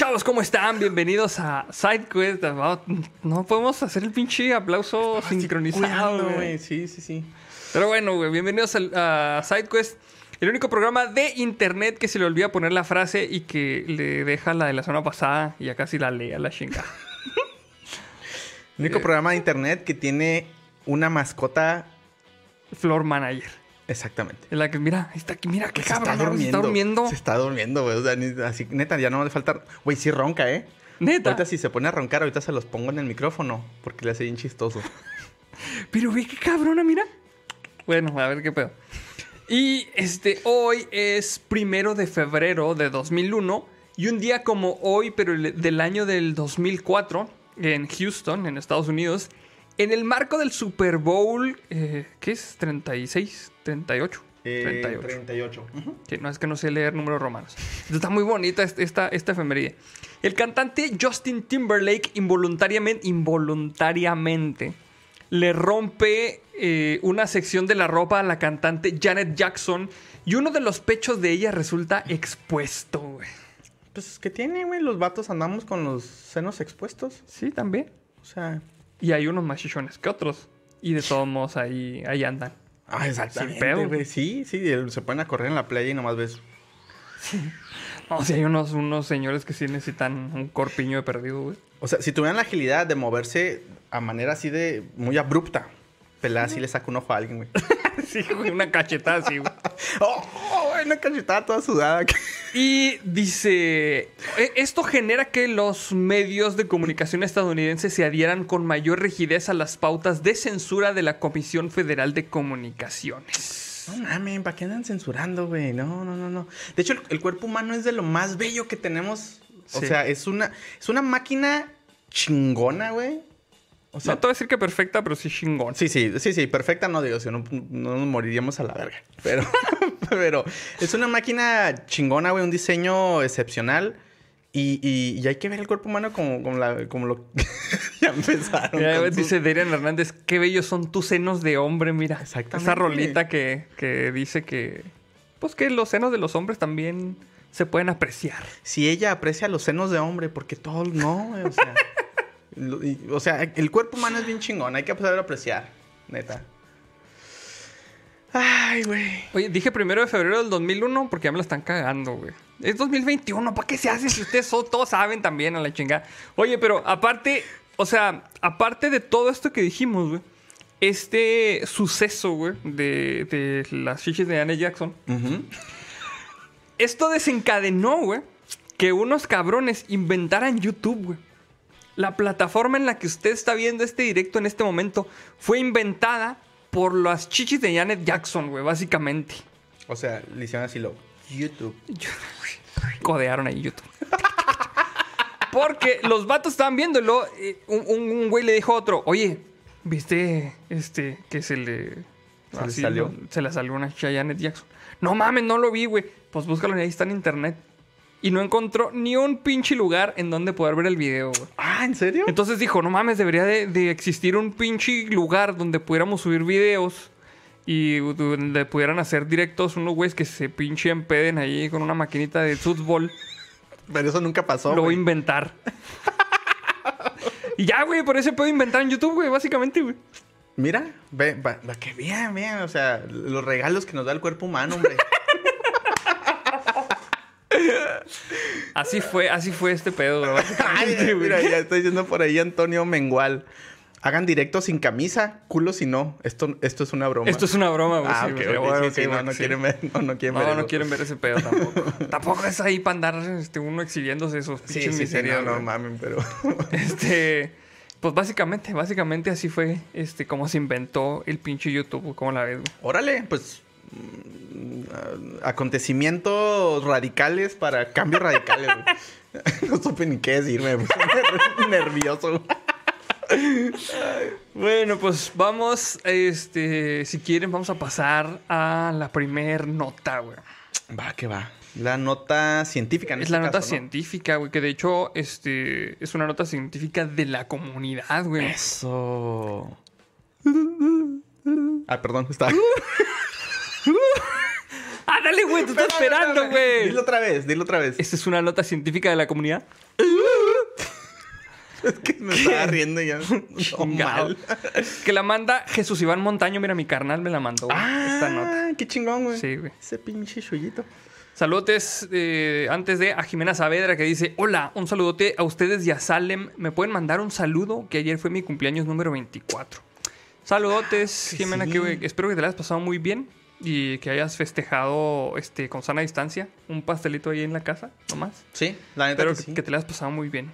chavos? ¿Cómo están? Bienvenidos a SideQuest. No podemos hacer el pinche aplauso sincronizado, güey. güey. Sí, sí, sí. Pero bueno, güey, bienvenidos al- a SideQuest, el único programa de internet que se le olvida poner la frase y que le deja la de la semana pasada y ya casi la lea la chinga. El único Eh. programa de internet que tiene una mascota. Floor Manager. Exactamente. La que, mira, está aquí, mira qué Se cabrón. Se está durmiendo. Se está durmiendo, güey. O sea, ni- así, neta, ya no le falta. Güey, sí ronca, ¿eh? Neta. Ahorita si se pone a roncar, ahorita se los pongo en el micrófono. Porque le hace bien chistoso. Pero ve qué cabrona, mira. Bueno, a ver qué pedo. Y este, hoy es primero de febrero de 2001. Y un día como hoy, pero el- del año del 2004, en Houston, en Estados Unidos, en el marco del Super Bowl, eh, ¿qué es? ¿36? ¿38? Eh, 38. 38. Ujú. Que no es que no sé leer números romanos. Está muy bonita est- esta, esta efeméride. El cantante Justin Timberlake involuntariamente, involuntariamente le rompe eh, una sección de la ropa a la cantante Janet Jackson y uno de los pechos de ella resulta expuesto, güey. Pues, ¿qué tiene, güey? Los vatos andamos con los senos expuestos. Sí, también. O sea. Y hay unos más chichones que otros. Y de todos modos ahí, ahí andan. Ah, exactamente. Güey. Sí, sí. Se ponen a correr en la playa y nomás ves. No, sí hay unos, unos señores que sí necesitan un corpiño de perdido, güey. O sea, si tuvieran la agilidad de moverse a manera así de muy abrupta, pelada sí le saca un ojo a alguien, güey. Sí, güey, una cachetada así, güey. ¡Oh! oh, una cachetada toda sudada. Y dice, "E- esto genera que los medios de comunicación estadounidenses se adhieran con mayor rigidez a las pautas de censura de la Comisión Federal de Comunicaciones. No mames, ¿para qué andan censurando, güey? No, no, no, no. De hecho, el, el cuerpo humano es de lo más bello que tenemos. O Sí. sea, es una, es una máquina chingona, güey. O sea, no te voy a decir que perfecta, pero sí chingón. Sí, sí, sí, sí, perfecta no digo, si no, no nos moriríamos a la verga. Pero, pero es una máquina chingona, güey, un diseño excepcional. Y, y- y hay que ver el cuerpo humano como, como, la- como lo... ya empezaron. Ya, con güey, sus- dice Darian Hernández, qué bellos son tus senos de hombre, mira. Exactamente. Esa rolita que, que dice que, pues que los senos de los hombres también se pueden apreciar. Si ella aprecia los senos de hombre, porque todos no, o sea... y- o sea, el cuerpo humano es bien chingón, hay que saber apreciar, neta. Ay, güey. Oye, dije primero de febrero del 2001 porque ya me la están cagando, güey. Es 2021, ¿para qué se hace si ustedes so- todos saben también a la chingada? Oye, pero aparte, o sea, aparte de todo esto que dijimos, güey, este suceso, güey, de, de las chichis de Anne Jackson, esto desencadenó, güey, que unos cabrones inventaran YouTube, güey. La plataforma en la que usted está viendo este directo en este momento fue inventada por las chichis de Janet Jackson, güey, básicamente. O sea, le hicieron así lo... YouTube. Codearon ahí YouTube. Porque los vatos estaban viéndolo. un, un- un güey le dijo a otro, oye, ¿viste este que se le... Se le salió. no, se le salió una chicha a Janet Jackson. No mames, no lo vi, güey. Pues búscalo ahí está en internet. Y no encontró ni un pinche lugar en donde poder ver el video, güey. Ah, ¿en serio? Entonces dijo, no mames, debería de, de existir un pinche lugar donde pudiéramos subir videos y donde pudieran hacer directos unos güeyes que se pinche empeden ahí con una maquinita de fútbol. Pero eso nunca pasó, lo voy a inventar. y ya, güey, por eso puedo inventar en YouTube, güey, básicamente, güey. Mira, ve, va, va, que vean, vean, o sea, los regalos que nos da el cuerpo humano, hombre. Así fue, así fue este pedo, güey. Mira, ya está diciendo por ahí Antonio Mengual. Hagan directo sin camisa, culo si no. Esto, esto es una broma. Esto es una broma, güey. Ah, sí, ok, güey. ok, Bueno, sí, ok, sí, no, no quieren ver, no, no quieren ver. No, quieren ver ese pedo tampoco. tampoco es ahí para andar este, uno exhibiéndose esos Sí, pinches miserias, no, no mamen, pero... Este, pues básicamente, básicamente así fue, este, cómo se inventó el pinche YouTube, ¿cómo la ves? güey? Órale, pues... mm, Acontecimientos radicales para cambios radicales. No supe ni qué decirme, me puse nervioso. Bueno, pues vamos, este, si quieren, vamos a pasar a la primer nota, güey. Va, que va. La nota científica, en Es este la nota científica, güey, que de hecho, este, es una nota científica de la comunidad, güey. Eso. Ah, perdón, está. ¡Ah, Párale, güey, te estoy esperando, güey. Dilo otra vez, dilo otra vez. Esta es una nota científica de la comunidad. Es que me estaba riendo ya. No, mal. Que la manda Jesús Iván Montaño. Mira, mi carnal me la mandó güey, esta nota. Ah, qué chingón, güey. Sí, güey. Ese pinche chullito. Saludos eh, antes de a Jimena Saavedra que dice: Hola, un saludote a ustedes y a Salem. ¿Me pueden mandar un saludo? Que ayer fue mi cumpleaños número 24. Saludotes, que Jimena, sí. que güey, espero que te la hayas pasado muy bien y que hayas festejado este, con sana distancia. Un pastelito ahí en la casa, nomás. Sí, la neta Espero que que, sí. que te la hayas pasado muy bien.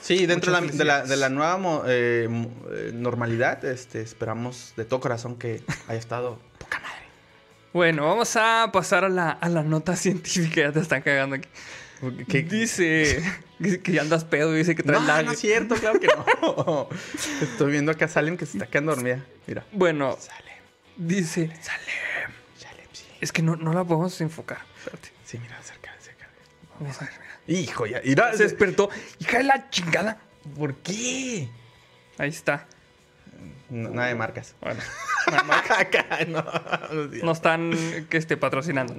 Sí, dentro de la, de, la, de la nueva eh, eh, normalidad, este, esperamos de todo corazón que haya estado poca madre. Bueno, vamos a pasar a la, a la nota científica. Ya te están cagando aquí. ¿Qué? Dice que ya andas pedo, dice que traes No, lag. no es cierto, claro que no. Estoy viendo acá a Salem que se está quedando dormida. Mira. Bueno, Salem, dice. Salem. Es que no, no la podemos enfocar. Espérate. Sí, mira, cerca, cerca. Vamos a ver, mira. Hijo, ya. Mira, Se despertó. Hija de la chingada. ¿Por qué? Ahí está. No, nada de marcas. Bueno, no están que esté patrocinando.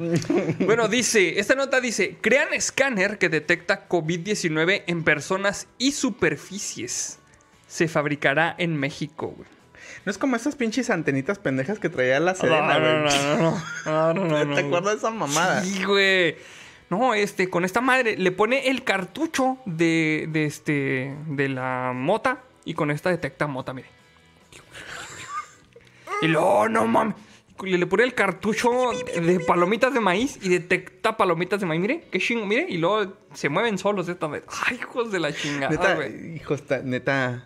Bueno, dice, esta nota dice, crean escáner que detecta COVID-19 en personas y superficies. Se fabricará en México, güey. No es como esas pinches antenitas pendejas que traía la Serena, no, güey. no, no, no, no, no, ¿Te acuerdas de esa mamada? Sí, güey. No, este, con esta madre le pone el cartucho de, de este, de la mota y con esta detecta mota, mire. Y luego, no mames. Le, le pone el cartucho de palomitas de maíz y detecta palomitas de maíz. Mire, qué chingo, mire. Y luego se mueven solos esta vez. Ay, hijos de la chingada, Neta, güey. hijo, está, neta,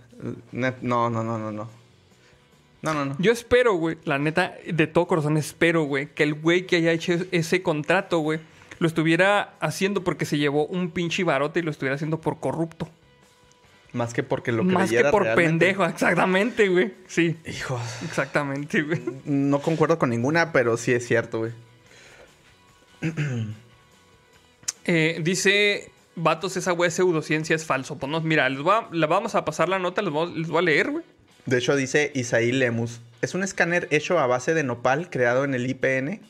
net- no, no, no, no, no. No, no, no. Yo espero, güey, la neta, de todo corazón espero, güey, que el güey que haya hecho ese contrato, güey, lo estuviera haciendo porque se llevó un pinche barote y lo estuviera haciendo por corrupto. Más que porque lo Más que creyera por realmente. pendejo, exactamente, güey. Sí, Hijo, exactamente, güey. no concuerdo con ninguna, pero sí es cierto, güey. Eh, dice, vatos, esa güey pseudociencia es falso. Pues no, mira, les voy a, le vamos a pasar la nota, les les voy a leer, güey. De hecho, dice Isaí Lemus. Es un escáner hecho a base de nopal creado en el IPN.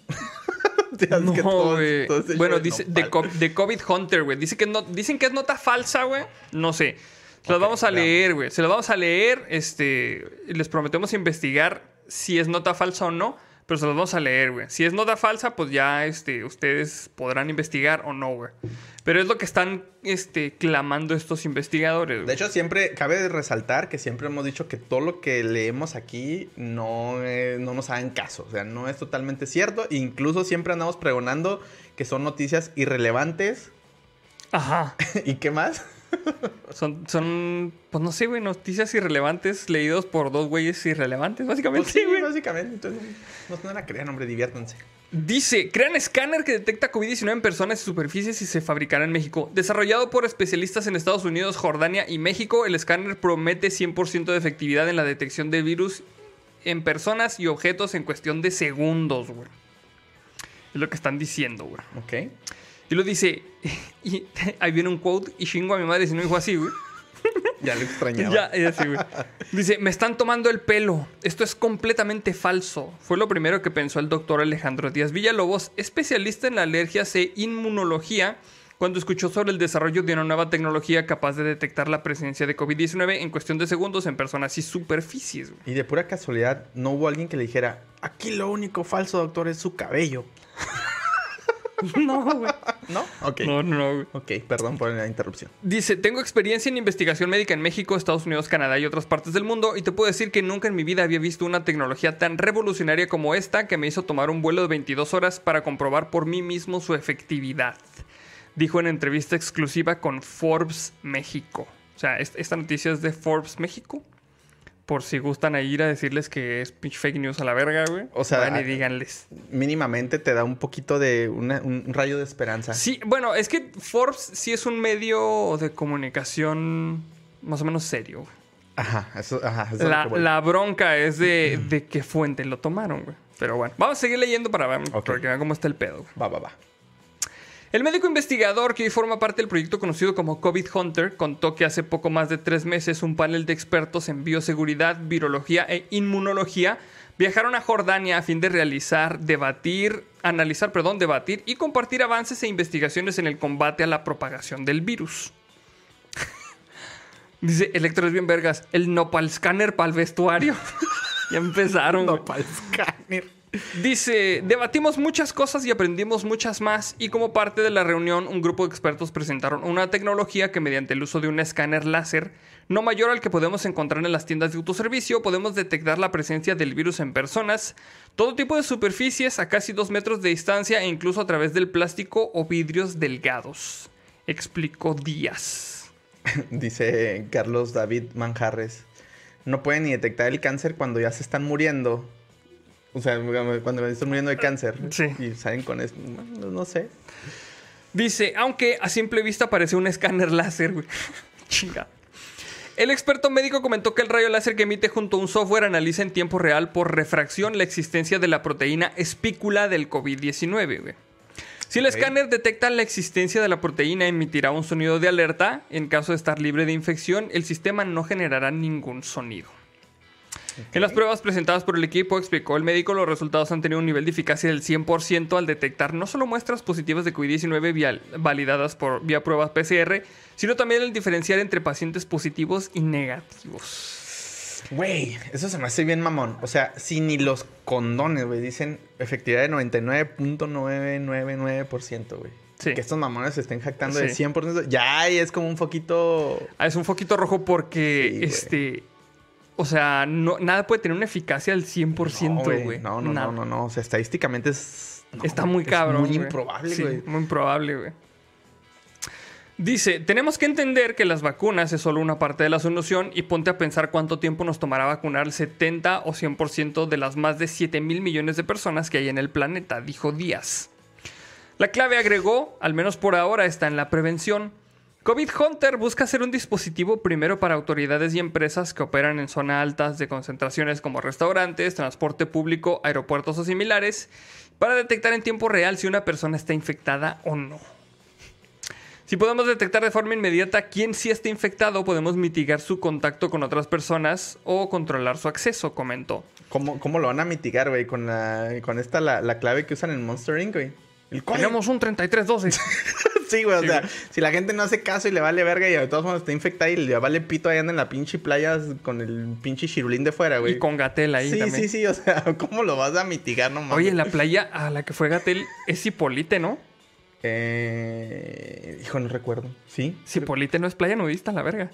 Que No, hecho Bueno, dice de, nopal. co- de COVID Hunter, güey. Dice que no, dicen que es nota falsa, güey. No sé. Se las vamos a leer, güey. Se las vamos a leer. Este. Les prometemos investigar si es nota falsa o no. Pero se las vamos a leer, güey. Si es nota falsa, pues ya este, ustedes podrán investigar o no, güey. Pero es lo que están este, clamando estos investigadores, güey. De hecho, siempre cabe resaltar que siempre hemos dicho que todo lo que leemos aquí no, eh, no nos hagan caso. O sea, no es totalmente cierto. Incluso siempre andamos pregonando que son noticias irrelevantes. Ajá. ¿Y qué más? Son, son, pues no sé, güey, noticias irrelevantes leídos por dos güeyes irrelevantes, básicamente. Pues sí, güey. básicamente. Entonces, no, no la crean, hombre, diviértanse. Dice, crean escáner que detecta COVID-19 en personas y superficies y se fabricará en México. Desarrollado por especialistas en Estados Unidos, Jordania y México, el escáner promete 100% de efectividad en la detección de virus en personas y objetos en cuestión de segundos, güey. Es lo que están diciendo, güey. Ok. Y lo dice, y ahí viene un quote, y chingo a mi madre si no dijo así, güey. Ya lo extrañaba. Ya, ya sí, güey. Dice, me están tomando el pelo. Esto es completamente falso. Fue lo primero que pensó el doctor Alejandro Díaz Villalobos, especialista en alergias e inmunología, cuando escuchó sobre el desarrollo de una nueva tecnología capaz de detectar la presencia de COVID-19 en cuestión de segundos en personas y superficies. güey. Y de pura casualidad, no hubo alguien que le dijera, aquí lo único falso, doctor, es su cabello. No, güey. ¿No? Ok. No, no. Ok, perdón por la interrupción. Dice, tengo experiencia en investigación médica en México, Estados Unidos, Canadá y otras partes del mundo y te puedo decir que nunca en mi vida había visto una tecnología tan revolucionaria como esta que me hizo tomar un vuelo de 22 horas para comprobar por mí mismo su efectividad. Dijo en entrevista exclusiva con Forbes México. O sea, est- esta noticia es de Forbes México. Por si gustan a ir a decirles que es pinche fake news a la verga, güey. O sea, Vayan y díganles. Mínimamente te da un poquito de una- un rayo de esperanza. Sí, bueno, es que Forbes sí es un medio de comunicación más o menos serio. güey. Ajá, eso, ajá. eso es La, que voy. la bronca es de, de qué fuente lo tomaron, güey. Pero bueno, vamos a seguir leyendo para, ver, Ok. para que vean cómo está el pedo. güey. Va, va, va. El médico investigador que hoy forma parte del proyecto conocido como COVID Hunter contó que hace poco más de tres meses un panel de expertos en bioseguridad, virología e inmunología viajaron a Jordania a fin de realizar, debatir, analizar, perdón, debatir y compartir avances e investigaciones en el combate a la propagación del virus. Dice, Electro es bien vergas, el nopal scanner para el vestuario. ya empezaron. Nopal Scanner. Dice, debatimos muchas cosas y aprendimos muchas más y como parte de la reunión un grupo de expertos presentaron una tecnología que mediante el uso de un escáner láser no mayor al que podemos encontrar en las tiendas de autoservicio podemos detectar la presencia del virus en personas, todo tipo de superficies a casi dos metros de distancia e incluso a través del plástico o vidrios delgados, explicó Díaz. Dice Carlos David Manjarres. No pueden ni detectar el cáncer cuando ya se están muriendo. O sea, cuando están muriendo de cáncer. Sí. Y salen con eso. No, no sé. Dice, aunque a simple vista parece un escáner láser, güey. Chinga. El experto médico comentó que el rayo láser que emite junto a un software analiza en tiempo real por refracción la existencia de la proteína espícula del COVID-19, güey. Si el escáner detecta la existencia de la proteína, emitirá un sonido de alerta. En caso de estar libre de infección, el sistema no generará ningún sonido. En las pruebas presentadas por el equipo, explicó el médico, los resultados han tenido un nivel de eficacia del 100% al detectar no solo muestras positivas de COVID-19 via- validadas por vía pruebas PCR, sino también el diferenciar entre pacientes positivos y negativos. Güey, eso se me hace bien mamón. O sea, si ni los condones, güey, dicen efectividad de 99.999%, güey. Sí. Que estos mamones se estén jactando de Sí. 100%. Ya ahí es como un foquito... Ah, es un foquito rojo porque, Sí, este, o sea, no, nada puede tener una eficacia del 100%, güey. No, no, no, no, no. O sea, estadísticamente es... Está muy cabrón. muy improbable, güey. muy improbable, güey. Dice, tenemos que entender que las vacunas es solo una parte de la solución y ponte a pensar cuánto tiempo nos tomará vacunar el 70 o 100% de las más de 7 mil millones de personas que hay en el planeta, dijo Díaz. La clave agregó, al menos por ahora, está en la prevención. COVID Hunter busca ser un dispositivo primero para autoridades y empresas que operan en zonas altas de concentraciones como restaurantes, transporte público, aeropuertos o similares, para detectar en tiempo real si una persona está infectada o no. Si podemos detectar de forma inmediata quién sí está infectado, podemos mitigar su contacto con otras personas o controlar su acceso, comentó. ¿Cómo, ¿Cómo lo van a mitigar, güey? Con, con esta, la, la clave que usan en Monster Inc., güey. El. Tenemos un 3312. Sí, güey, Sí, o sea, güey. si la gente no hace caso y le vale verga y de todos modos está infectada y le vale pito ahí anda en la pinche playa con el pinche chirulín de fuera, güey. y con Gatel ahí Sí, también. sí, sí, o sea, ¿cómo lo vas a mitigar? No mames. Oye, la playa a la que fue Gatel es Cipolite, ¿no? Eh... Hijo, no recuerdo. ¿Sí? Cipolite no es playa nudista, la verga.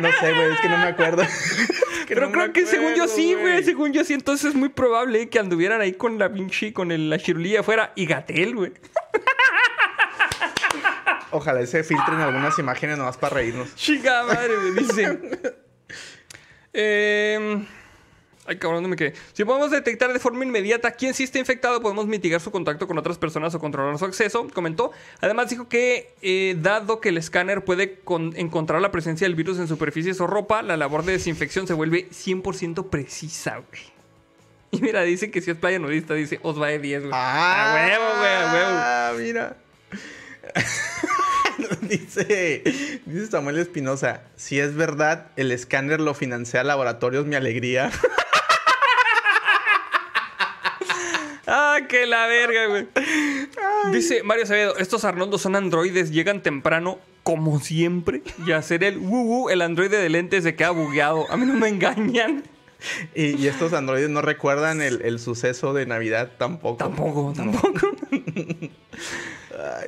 No sé, güey, es que no me acuerdo. Es que Pero no creo que según yo sí, güey. Según yo sí. Entonces es muy probable que anduvieran ahí con la pinche, con el- la chirulilla afuera y Gatel, güey. Ojalá se filtren algunas imágenes nomás para reírnos. Chica madre, me dice. Em, ay, cabrón, ¿dónde me quedé? Si podemos detectar de forma inmediata quién sí está infectado, podemos mitigar su contacto con otras personas o controlar su acceso, comentó. Además dijo que, eh, dado que el escáner puede con- encontrar la presencia del virus en superficies o ropa, la labor de desinfección se vuelve 100% precisa, güey. Y mira, dice que si es playa nudista, dice Osvae 10, güey. Ah, a huevo, güey, a huevo. Ah, mira. dice, dice Samuel Espinosa, si es verdad, el escáner lo financia Laboratorios Mi Alegría. Ah, que la verga, güey. Dice Mario Acevedo, estos Arnoldos son androides, llegan temprano, como siempre, y hacer el uh, el androide de lentes se queda bugueado. A mí no me engañan. Y, y estos androides no recuerdan el, el suceso de Navidad tampoco. Tampoco, tampoco.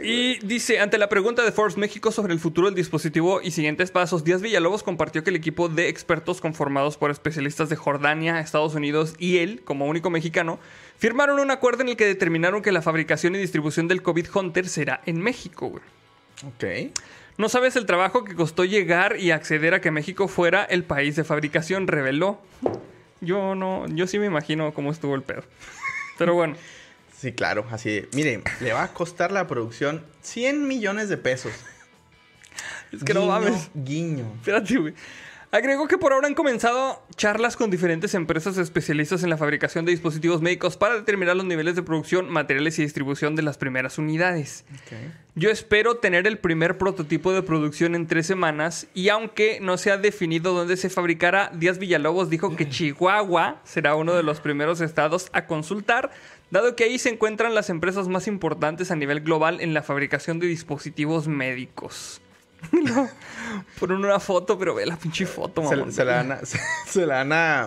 y dice, ante la pregunta de Forbes México sobre el futuro del dispositivo y siguientes pasos, Díaz Villalobos compartió que el equipo de expertos conformados por especialistas de Jordania, Estados Unidos y él, como único mexicano, firmaron un acuerdo en el que determinaron que la fabricación y distribución del COVID Hunter será en México, güey. Ok. No sabes el trabajo que costó llegar y acceder a que México fuera el país de fabricación, reveló. Yo no, yo sí me imagino cómo estuvo el pedo. Pero bueno, Sí, claro, así. Mire, le va a costar la producción 100 millones de pesos. es que no mames. Guiño. Espérate, güey. Agregó que por ahora han comenzado charlas con diferentes empresas especialistas en la fabricación de dispositivos médicos para determinar los niveles de producción, materiales y distribución de las primeras unidades. Yo espero tener el primer prototipo de producción en tres semanas y aunque no se ha definido dónde se fabricará, Díaz Villalobos dijo que Chihuahua será uno de los primeros estados a consultar, dado que ahí se encuentran las empresas más importantes a nivel global en la fabricación de dispositivos médicos. Ponen una foto, pero ve la pinche foto, mamón. se la van a, se, se la van a,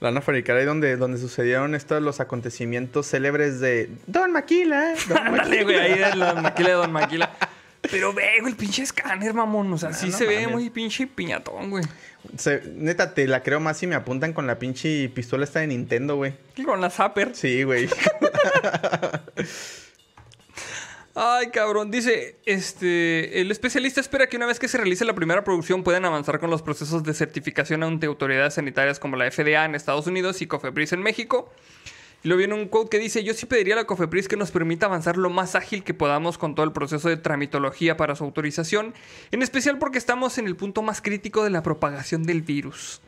la van a fabricar ahí donde, donde sucedieron estos los acontecimientos célebres de Don Maquila. Don Ándale, güey, ahí de la maquila de Don Maquila. Pero ve, güey, el pinche escáner, mamón. O sea, sí no se ve muy pinche piñatón, güey. Se- neta, te la creo más si me apuntan con la pinche pistola esta de Nintendo, güey. Y con la Zapper. Sí, güey. Ay, cabrón. Dice, este, el especialista espera que una vez que se realice la primera producción puedan avanzar con los procesos de certificación ante autoridades sanitarias como la FDA en Estados Unidos y Cofepris en México. Y luego viene un quote que dice, yo sí pediría a la Cofepris que nos permita avanzar lo más ágil que podamos con todo el proceso de tramitología para su autorización, en especial porque estamos en el punto más crítico de la propagación del virus.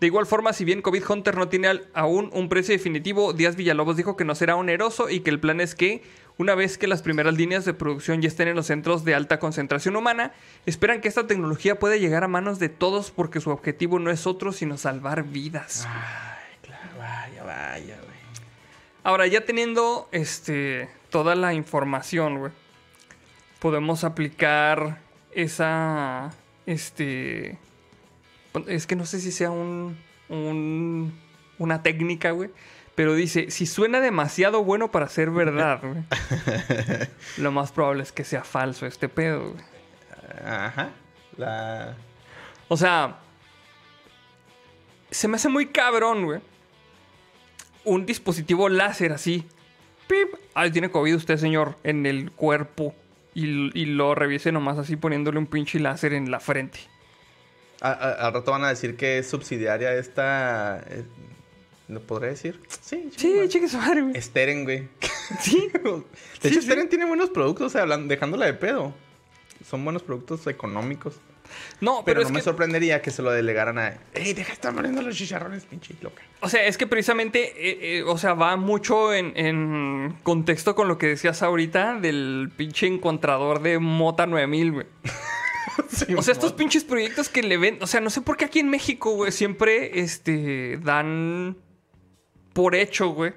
De igual forma, si bien COVID Hunter no tiene aún un precio definitivo, Díaz Villalobos dijo que no será oneroso y que el plan es que, una vez que las primeras líneas de producción ya estén en los centros de alta concentración humana, esperan que esta tecnología pueda llegar a manos de todos porque su objetivo no es otro sino salvar vidas. Ay, claro, vaya, vaya, güey. Ahora, ya teniendo este, toda la información, güey, podemos aplicar esa. Este. Es que no sé si sea un. un- una técnica, güey. Pero dice: si suena demasiado bueno para ser verdad, güey. lo más probable es que sea falso este pedo, güey. Ajá. La... O sea, se me hace muy cabrón, güey. Un dispositivo láser así. ¡Pip! Ay, tiene COVID usted, señor, en el cuerpo. Y, y lo revise nomás así poniéndole un pinche láser en la frente. A- a- al rato van a decir que es subsidiaria esta... ¿Lo podré decir? Sí, Sí, su madre, güey. Steren, güey. Sí. De hecho, sí. Steren tiene buenos productos, o sea, dejándola de pedo. Son buenos productos económicos. No, pero, Pero, es no me que... sorprendería que se lo delegaran a... ¡Ey, deja de estar muriendo los chicharrones, pinche loca! O sea, es que precisamente, eh, eh, o sea, va mucho en, en contexto con lo que decías ahorita del pinche encontrador de Mota 9000, güey. O sea, estos pinches proyectos que le ven, o sea, no sé por qué aquí en México, güey, siempre este dan por hecho, güey,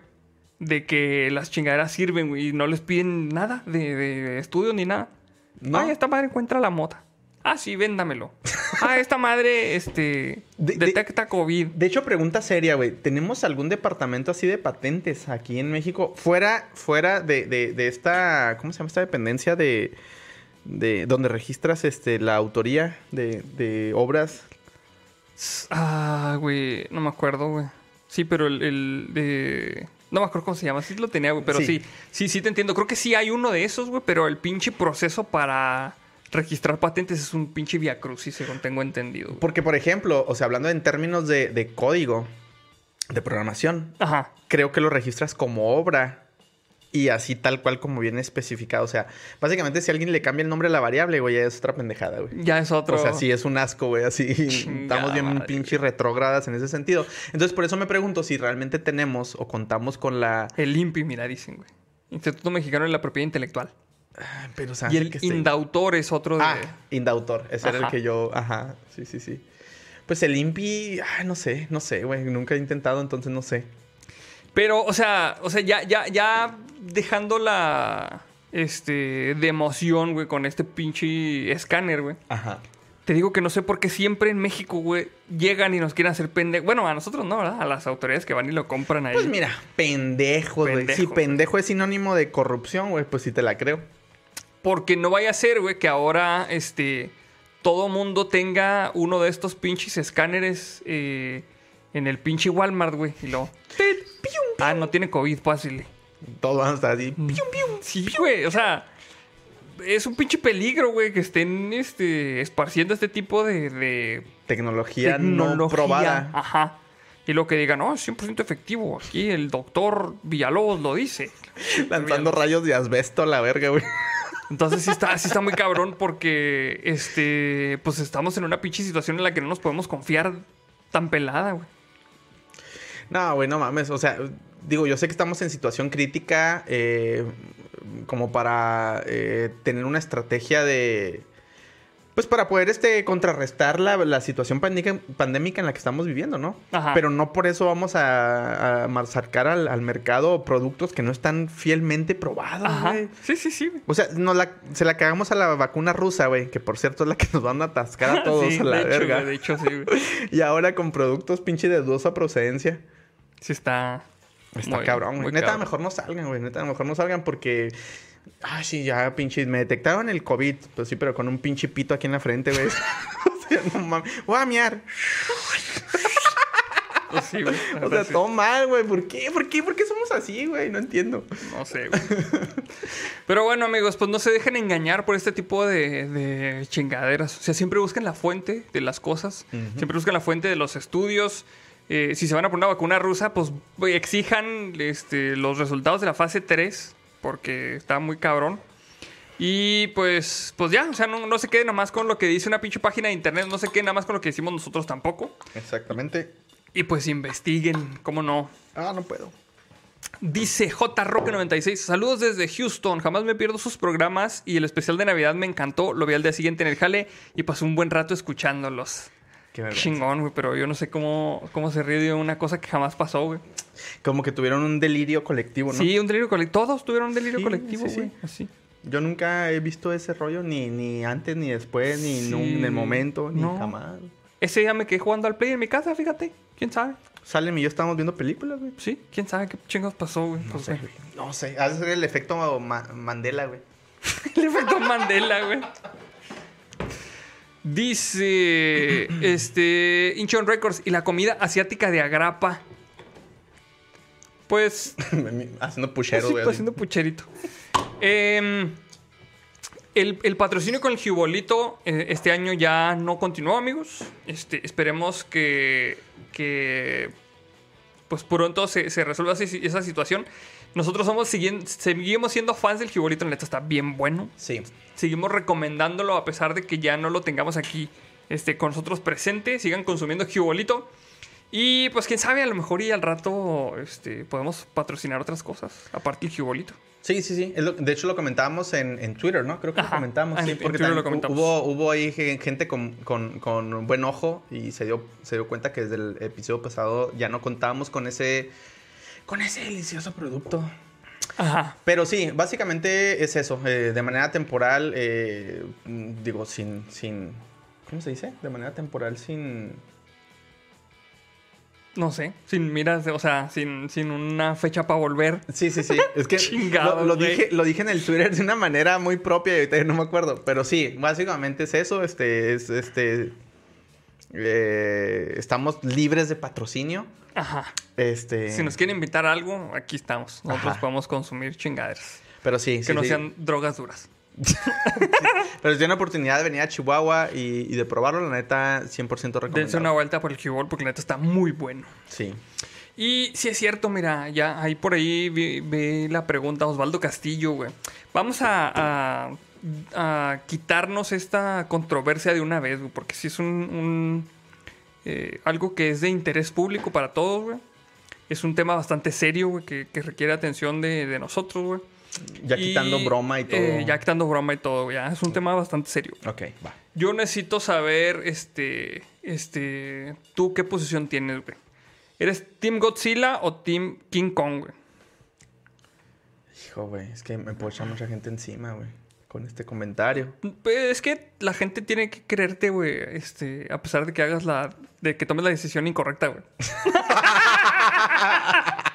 de que las chingaderas sirven, güey, y no les piden nada de, de estudio ni nada. No. Ay, esta madre encuentra la mota. Ah, sí, véndamelo. ah, esta madre, este, De- de- detecta COVID. De hecho, pregunta seria, güey. ¿Tenemos algún departamento así de patentes aquí en México? Fuera, fuera de, de- de esta... ¿Cómo se llama esta dependencia de... de donde registras este, la autoría de, de obras? Ah, güey, no me acuerdo, güey. Sí, pero el, el de... No me acuerdo cómo se llama, sí lo tenía, güey, pero sí. Sí. sí, sí, te entiendo. Creo que sí hay uno de esos, güey, pero el pinche proceso para registrar patentes es un pinche viacrucis, según tengo entendido. güey. Porque, por ejemplo, o sea, hablando en términos de, de código, de programación, Ajá. creo que lo registras como obra y así tal cual como viene especificado. O sea, básicamente si alguien le cambia el nombre a la variable, güey, ya es otra pendejada, güey. Ya es otro. O sea, sí es un asco, güey. Así estamos bien madre, pinche retrógradas en ese sentido. Entonces, por eso me pregunto si realmente tenemos o contamos con la. El INPI, mira, dicen, güey. Instituto Mexicano de la Propiedad Intelectual. Pero, o sea, y el Indautor es otro de... Ah, Indautor. Ese era el Ajá. que yo. Ajá. Sí, sí, sí. Pues el INPI. ah, no sé, no sé, güey. Nunca he intentado, entonces no sé. Pero, o sea, o sea, ya, ya, ya dejando la... Este... De emoción, güey, con este pinche escáner, güey. Ajá. Te digo que no sé por qué siempre en México, güey, llegan y nos quieren hacer pendejo. Bueno, a nosotros no, ¿verdad? A las autoridades que van y lo compran ahí. Pues mira, pendejo, güey. Pendejo, Si güey. pendejo es sinónimo de corrupción, güey, pues sí te la creo. Porque no vaya a ser, güey, que ahora, este, todo mundo tenga uno de estos pinches escáneres eh, en el pinche Walmart, güey. Y luego... Ah, no tiene COVID, fácil. Todos van a estar así. Sí, güey, o sea... Es un pinche peligro, güey, que estén este, esparciendo este tipo de, de Tecnología, no tecnología. probada. Ajá. Y lo que digan, no, es 100% efectivo. Aquí el doctor Villalobos lo dice. Lanzando rayos de asbesto a la verga, güey. Entonces sí está, sí está muy cabrón porque este, pues estamos en una pinche situación en la que no nos podemos confiar tan pelada, güey. No, güey, no mames. O sea, digo, yo sé que estamos en situación crítica eh, como para eh, tener una estrategia de... Pues para poder este, contrarrestar la, la situación pandémica, pandémica en la que estamos viviendo, ¿no? Ajá. Pero no por eso vamos a, a al, al mercado productos que no están fielmente probados, güey. Sí, sí, sí. O sea, nos la, se la cagamos a la vacuna rusa, güey. Que por cierto es la que nos van a atascar a todos Sí, a la de verga. de hecho, sí, güey. Y ahora con productos pinche de dudosa procedencia. Sí está... Está muy- cabrón, güey. Neta, cabrón. mejor no salgan, güey. Neta, mejor no salgan porque. Ay, sí, ya, pinche. Me detectaron el COVID. Pues sí, pero con un pinche pito aquí en la frente, güey. o sea, no mames. Voy a miar. Pues sí, güey. O sea, sí. todo mal, güey. ¿Por qué? ¿Por qué? ¿Por qué somos así, güey? No entiendo. No sé, güey. Pero bueno, amigos, pues no se dejen engañar por este tipo de, de chingaderas. O sea, siempre busquen la fuente de las cosas. Siempre busquen la fuente de los estudios. Eh, si se van a poner una vacuna rusa, pues exijan este, los resultados de la fase 3. Porque está muy cabrón. Y pues, pues ya, o sea, no, no se queden nada más con lo que dice una pinche página de internet. No se queden nada más con lo que decimos nosotros tampoco. Exactamente. Y pues investiguen, cómo no. Ah, no puedo. Dice J. Roque 96. Saludos desde Houston. Jamás me pierdo sus programas y el especial de Navidad me encantó. Lo vi al día siguiente en el jale y pasé un buen rato escuchándolos. Qué. Chingón, güey, pero yo no sé cómo, cómo se ríe de una cosa que jamás pasó, güey. Como que tuvieron un delirio colectivo, ¿no? Sí, un delirio colectivo. Todos tuvieron un delirio Sí, colectivo, sí, sí. güey. Así. Yo nunca he visto ese rollo ni, ni antes, ni después, ni en el momento, ni No. jamás. Ese día me quedé jugando al play en mi casa, fíjate. ¿Quién sabe? Salem y yo estábamos viendo películas, güey. Sí, quién sabe qué chingados pasó, güey. No Pues, sé, güey. No sé. Ha de ser el efecto Ma- Mandela, güey. El efecto Mandela, güey. Dice este Incheon Records y la comida asiática de Agrapa. Pues, Haciendo puchero, sí, güey. pues, así. haciendo pucherito. Em, el, el patrocinio con el Jubolito eh, este año ya no continuó, amigos. Este, esperemos que, que pues pronto se, se resuelva esa situación. Nosotros somos seguimos siendo fans del Jubolito, la neta está bien bueno Sí. seguimos recomendándolo a pesar de que ya no lo tengamos aquí este, con nosotros presente. Sigan consumiendo Jubolito. Y pues quién sabe, a lo mejor y al rato este, podemos patrocinar otras cosas, aparte del Jubolito. Sí, sí, sí. De hecho, lo comentábamos en, en Twitter, ¿no? Creo que Ajá. lo comentamos. Sí, en- en porque Twitter lo comentamos. Hubo, hubo ahí ge- gente con, con- con buen ojo y se dio, se dio cuenta que desde el episodio pasado ya no contábamos con ese, con ese delicioso producto. Ajá. Pero sí, básicamente es eso. eh, de manera temporal, eh, digo, sin, sin... ¿Cómo se dice? De manera temporal, sin... No sé, sin miras, o sea, sin, sin una fecha para volver. Sí, sí, sí. Es que Chingado, lo, dije, lo dije en el Twitter de una manera muy propia y ahorita no me acuerdo. Pero sí, básicamente es eso. Este, es, este, eh, estamos libres de patrocinio. Ajá. Este, Si nos quieren invitar a algo, aquí estamos. Nosotros Ajá. podemos consumir chingaderas. pero sí, Que sí, no sí. sean drogas duras. Pero si tienen oportunidad de venir a Chihuahua y, y de probarlo, la neta, 100% recomendable. Dense una vuelta por el Jubol porque la neta está muy bueno. Sí. Y sí es cierto, mira, ya ahí por ahí vi, vi la pregunta Osvaldo Castillo, güey. Vamos a, a- a quitarnos esta controversia de una vez, güey, porque sí es un, un, eh, algo que es de interés público para todos, güey. Es un tema bastante serio, güey, que, que requiere atención de, de nosotros, güey. Ya Y, quitando broma y todo. eh, ya quitando broma y todo, ya. Es un tema bastante serio. Ok, va. Yo necesito saber, este, este, tú qué posición tienes, güey. ¿Eres Team Godzilla o Team King Kong, güey? Hijo, güey, es que me puedo echar mucha gente encima, güey. Con este comentario. Pues es que la gente tiene que creerte, güey, este, a pesar de que hagas la, de que tomes la decisión incorrecta, güey.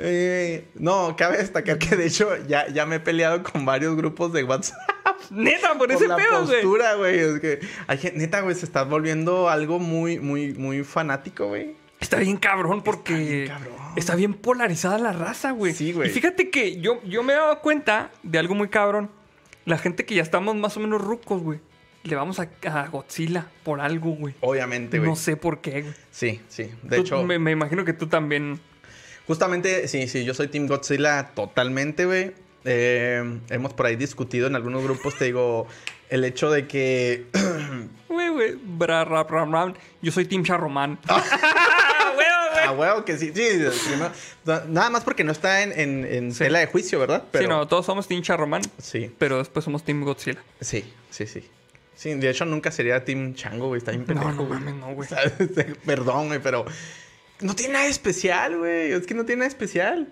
Eh, no, cabe destacar que de hecho ya, ya me he peleado con varios grupos de WhatsApp. Neta, por Por ese la pedo, güey. postura, güey. Es que hay neta, güey, se está volviendo algo muy, muy, muy fanático, güey. Está bien cabrón porque bien cabrón. está bien polarizada la raza, güey. Sí, güey. Y fíjate que yo, yo me he dado cuenta de algo muy cabrón. La gente que ya estamos más o menos rucos, güey. Le vamos a, a Godzilla por algo, güey. Obviamente, güey. No sé por qué, güey. Sí, sí. De Tú- hecho, me, me imagino que tú también. justamente, sí, sí, yo soy Team Godzilla totalmente, güey. Eh, hemos por ahí discutido en algunos grupos, te digo, el hecho de que... Güey, güey. Yo soy Team Charromán. Ah, huevo que sí. Sí, sí, no- nada más porque no está en, en, en tela de juicio, ¿verdad? Sí, no, todos somos Team Charromán, Sí, pero después somos Team Godzilla. sí, sí, sí. Sí, de hecho nunca sería Team Chango, güey. Está bien pendejo, No, no güey. mames, no, güey. O sea, Perdón, güey, pero... No tiene nada especial, güey. Es que no tiene nada especial.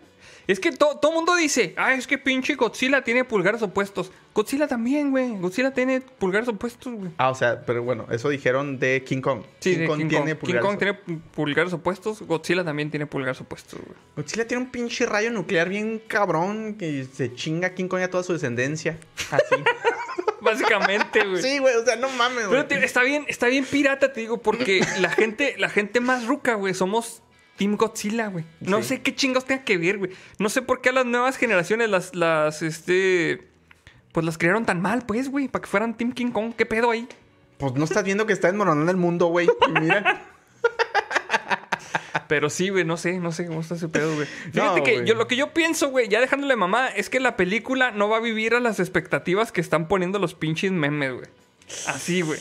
Es que to- todo mundo dice, ah, es que pinche Godzilla tiene pulgares opuestos. Godzilla también, güey. Godzilla tiene pulgares opuestos, güey. Ah, o sea, pero bueno, eso dijeron de King Kong. Sí, King de Kong King tiene Kong. King pulgares. Kong tiene pulgares opuestos. Godzilla también tiene pulgares opuestos, güey. Godzilla tiene un pinche rayo nuclear bien cabrón que se chinga a King Kong y a toda su descendencia. Así. Básicamente, güey. sí, güey, o sea, no mames, güey. Pero te- está bien, está bien pirata, te digo, porque la gente, la gente más ruca, güey, somos Team Godzilla, güey. No Sí. sé qué chingos tenga que ver, güey. No sé por qué a las nuevas generaciones las, las, este, pues las crearon tan mal, pues, güey, para que fueran Team King Kong. ¿Qué pedo ahí? Pues no estás viendo que está desmoronando el mundo, güey. Mira. Pero sí, güey, no sé, no sé cómo está ese pedo, güey. Fíjate No, que yo, lo que yo pienso, güey, ya dejándole mamá, es que la película no va a vivir a las expectativas que están poniendo los pinches memes, güey. Así, güey.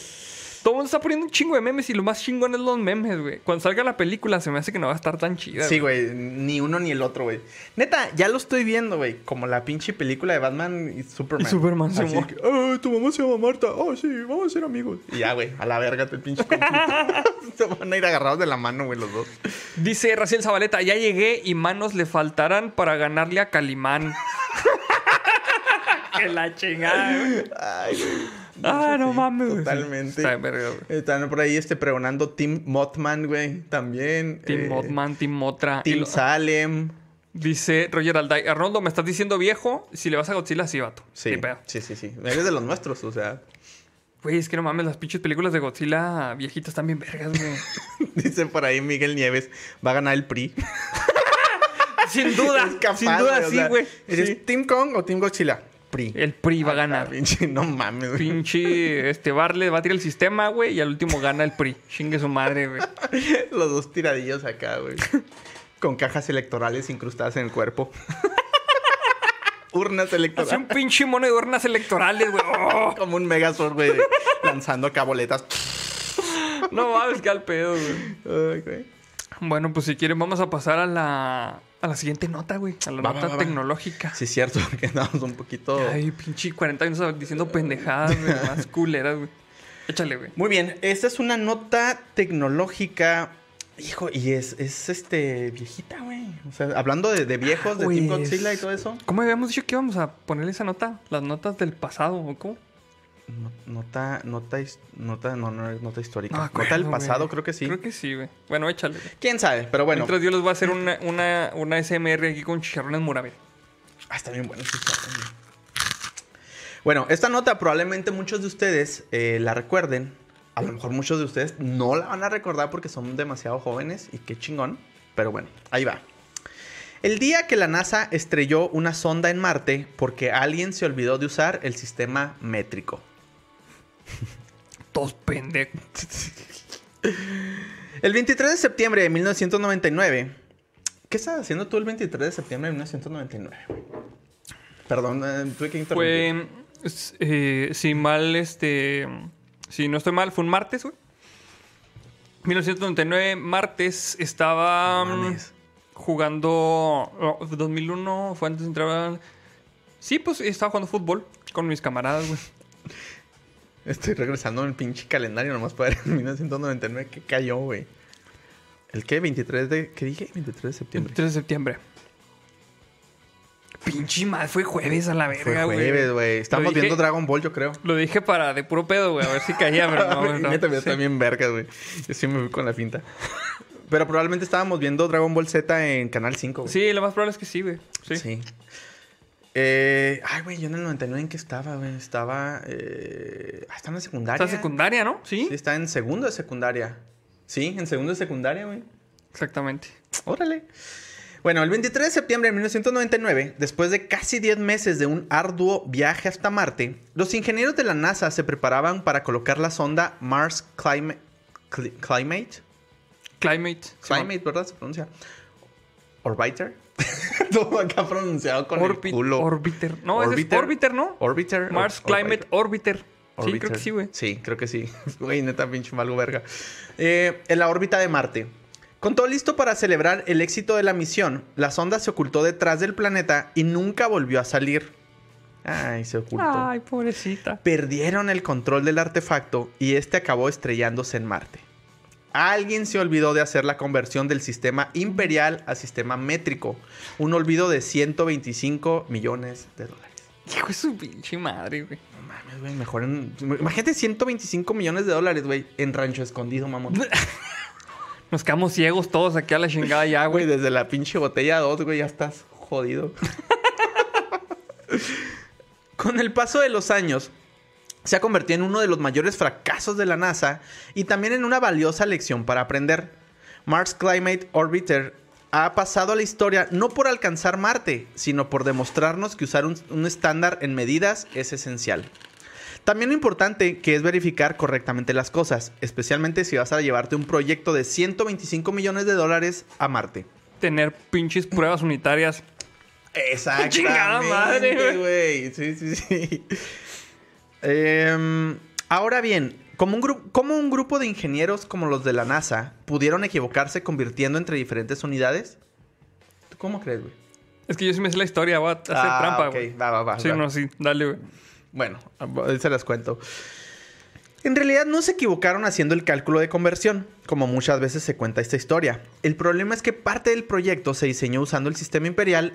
Todo el mundo está poniendo un chingo de memes y lo más chingón es los memes, güey. Cuando salga la película se me hace que no va a estar tan chida. Sí, güey, ni uno ni el otro, güey. Neta, ya lo estoy viendo, güy. Como la pinche película de Batman y Superman. Y Superman, Así Simón. que, ah, tu mamá se llama Marta. Ah, sí, vamos a ser amigos. Y ya, güey, a la verga, el pinche se van a ir agarrados de la mano, güey, los dos. Dice Raciel Zabaleta, ya llegué y manos le faltarán para ganarle a Calimán. que la chingada, güey. Ay, güey. Ah, no Sí, mames. Totalmente. Está de verga, güey. Están por ahí este pregonando Team Mothman, güey. También. Team eh, Mothman, Team Motra. Team lo- Salem. Dice Roger Alday, Arnoldo, ¿me estás diciendo viejo? Si le vas a Godzilla, sí, vato. Sí, sí, sí, sí. Eres de los nuestros, o sea. Güey, es que no mames, las pinches películas de Godzilla viejitas están bien vergas, güey. Dice por ahí Miguel Nieves, va a ganar el PRI. sin duda, capaz, sin duda, o sí, sea, güey. ¿Eres Sí. Team Kong o Team Godzilla? PRI. El PRI va a Ah, ganar. pinche, no mames, güey. Pinche, este, Barle va a tirar el sistema, güey, y al último gana el PRI. Chingue su madre, güey. Los dos tiradillos acá, güey. Con cajas electorales incrustadas en el cuerpo. Urnas Hace un electorales. pinche mono de urnas electorales, güey. Oh, Como un Megazord, güey. lanzando acá boletas. no mames, que al pedo, güey. Bueno, pues si quieren, vamos a pasar a la, a la siguiente nota, güey. A la Va, nota va, va, va. tecnológica. Sí, es cierto, que andamos un poquito. Ay, pinche 40 años diciendo pendejadas, güey. Más culeras, güey. Échale, güey. Muy bien, esta es una nota tecnológica. Hijo, y es, es este viejita, güey. O sea, hablando de, de viejos, de Team Pues, Godzilla y todo eso. ¿Cómo habíamos dicho que íbamos a ponerle esa nota? Las notas del pasado, ¿o cómo? No- Nota, nota, nota, no, no nota histórica. No nota del pasado, güey. creo que sí. Creo que sí, güey. Bueno, échale. Quién sabe, pero bueno. Mientras yo les voy a hacer una, una, una SMR aquí con chicharrones Murabe. Ah, está bien bueno. Bueno, esta nota probablemente muchos de ustedes eh, la recuerden. A lo mejor muchos de ustedes no la van a recordar porque son demasiado jóvenes y qué chingón. Pero bueno, ahí va. El día que la NASA estrelló una sonda en Marte porque alguien se olvidó de usar el sistema métrico. Todos pendejos. El 23 de septiembre de 1999. ¿Qué estabas haciendo tú el 23 de septiembre de 1999? güey? Perdón, eh, tuve que interrumpir. Fue, eh, si mal, este, si no estoy mal, fue un martes, güey. 1999, martes, estaba No mm, jugando, no, 2001, fue antes de entrar a- Sí, pues estaba jugando fútbol con mis camaradas, güey. Estoy regresando en el pinche calendario nomás para ver en 1999 que cayó, güey. ¿El qué? 23 de... ¿Qué dije? 23 de septiembre. 3 de septiembre. Pinche madre, fue jueves a la Fue verga, güey. jueves, güey. Estamos dije- viendo Dragon Ball, yo creo. Lo dije para de puro pedo, güey, a ver si caía, pero no, y no. me Sí. también vergas, güey. Yo sí me fui con la finta. Pero probablemente estábamos viendo Dragon Ball Z en Canal 5, güey. Sí, lo más probable es que sí, güey. Sí. Sí. Eh, ay, güey, yo en el 99 en qué estaba, güey. Estaba... Eh... ah, estaba en la secundaria. Está secundaria, ¿no? Sí. Sí, está en segundo de secundaria. Sí, en segundo de secundaria, güey. Exactamente. Órale. Bueno, el 23 de septiembre de 1999, después de casi 10 meses de un arduo viaje hasta Marte, los ingenieros de la NASA se preparaban para colocar la sonda Mars Climate. Cli- Climate? Climate. Climate, ¿verdad? Se pronuncia. Orbiter. Todo acá pronunciado con el culo. Orbiter. No, es Orbiter, ¿no? Orbiter. Mars Or- Climate Orbiter. Sí, Orbiter. creo que sí, güey. Sí, creo que sí. Güey, neta, pinche malo verga. Eh, en la órbita de Marte. Con todo listo para celebrar el éxito de la misión, la sonda se ocultó detrás del planeta y nunca volvió a salir. Ay, se ocultó. Ay, pobrecita. Perdieron el control del artefacto y este acabó estrellándose en Marte. Alguien se olvidó de hacer la conversión del sistema imperial a sistema métrico. Un olvido de 125 millones de dólares. Hijo de su pinche madre, güey. No mames, güey. Mejor en. Imagínate 125 millones de dólares, güey. En rancho escondido, mamón. Nos quedamos ciegos todos aquí a la chingada ya, Güey, güey. desde la pinche botella 2, güey, ya estás jodido. Con el paso de los años, se ha convertido en uno de los mayores fracasos de la NASA y también en una valiosa lección para aprender. Mars Climate Orbiter ha pasado a la historia no por alcanzar Marte, sino por demostrarnos que usar un, un estándar en medidas es esencial. También lo importante que es verificar correctamente las cosas, especialmente si vas a llevarte un proyecto de 125 millones de dólares a Marte. Tener pinches pruebas unitarias. Exactamente, Chingada madre, güey. Sí, sí, sí. Em, ahora bien, como un, ¿cómo un grupo de ingenieros como los de la NASA pudieron equivocarse convirtiendo entre diferentes unidades? ¿Tú cómo crees, güey? Es que yo sí me sé la historia, voy a hacer Ah, trampa, ok. güey. Va, va, va, Sí, va. no, sí. Dale, güey. Bueno, ahí se las cuento. En realidad no se equivocaron haciendo el cálculo de conversión, como muchas veces se cuenta esta historia. El problema es que parte del proyecto se diseñó usando el sistema imperial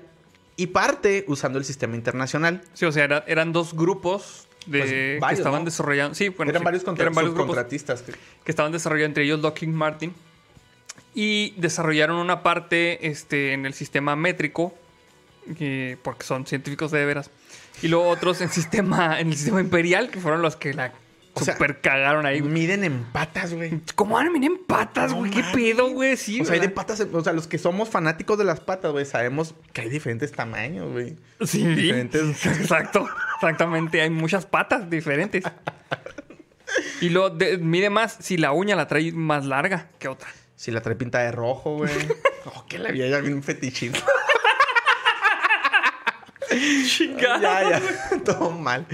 y parte usando el sistema internacional. Sí, o sea, era- eran dos grupos de, Pues, que estaban ¿no? desarrollando. Sí, bueno, eran sí, varios, eran varios grupos subcontratistas. que estaban desarrollando, entre ellos Lockheed Martin. Y desarrollaron una parte este, en el sistema métrico, que- porque son científicos de veras. Y luego otros en, sistema, en el sistema imperial, que fueron los que la O sea, super cagaron ahí. güey. Miden en patas, güey. ¿Cómo van a en patas, No güey? ¿Qué mames. pedo, güey? Sí, o sea, hay de ¿verdad? patas, o sea, los que somos fanáticos de las patas, güey, sabemos que hay diferentes tamaños, güey. Sí, diferentes- Exacto, exactamente. Hay muchas patas diferentes. Y lo de- mide más si la uña la trae más larga que otra. Si la trae pinta de rojo, güey. oh, que la vida ya bien fetichín. ya, ya. Todo mal.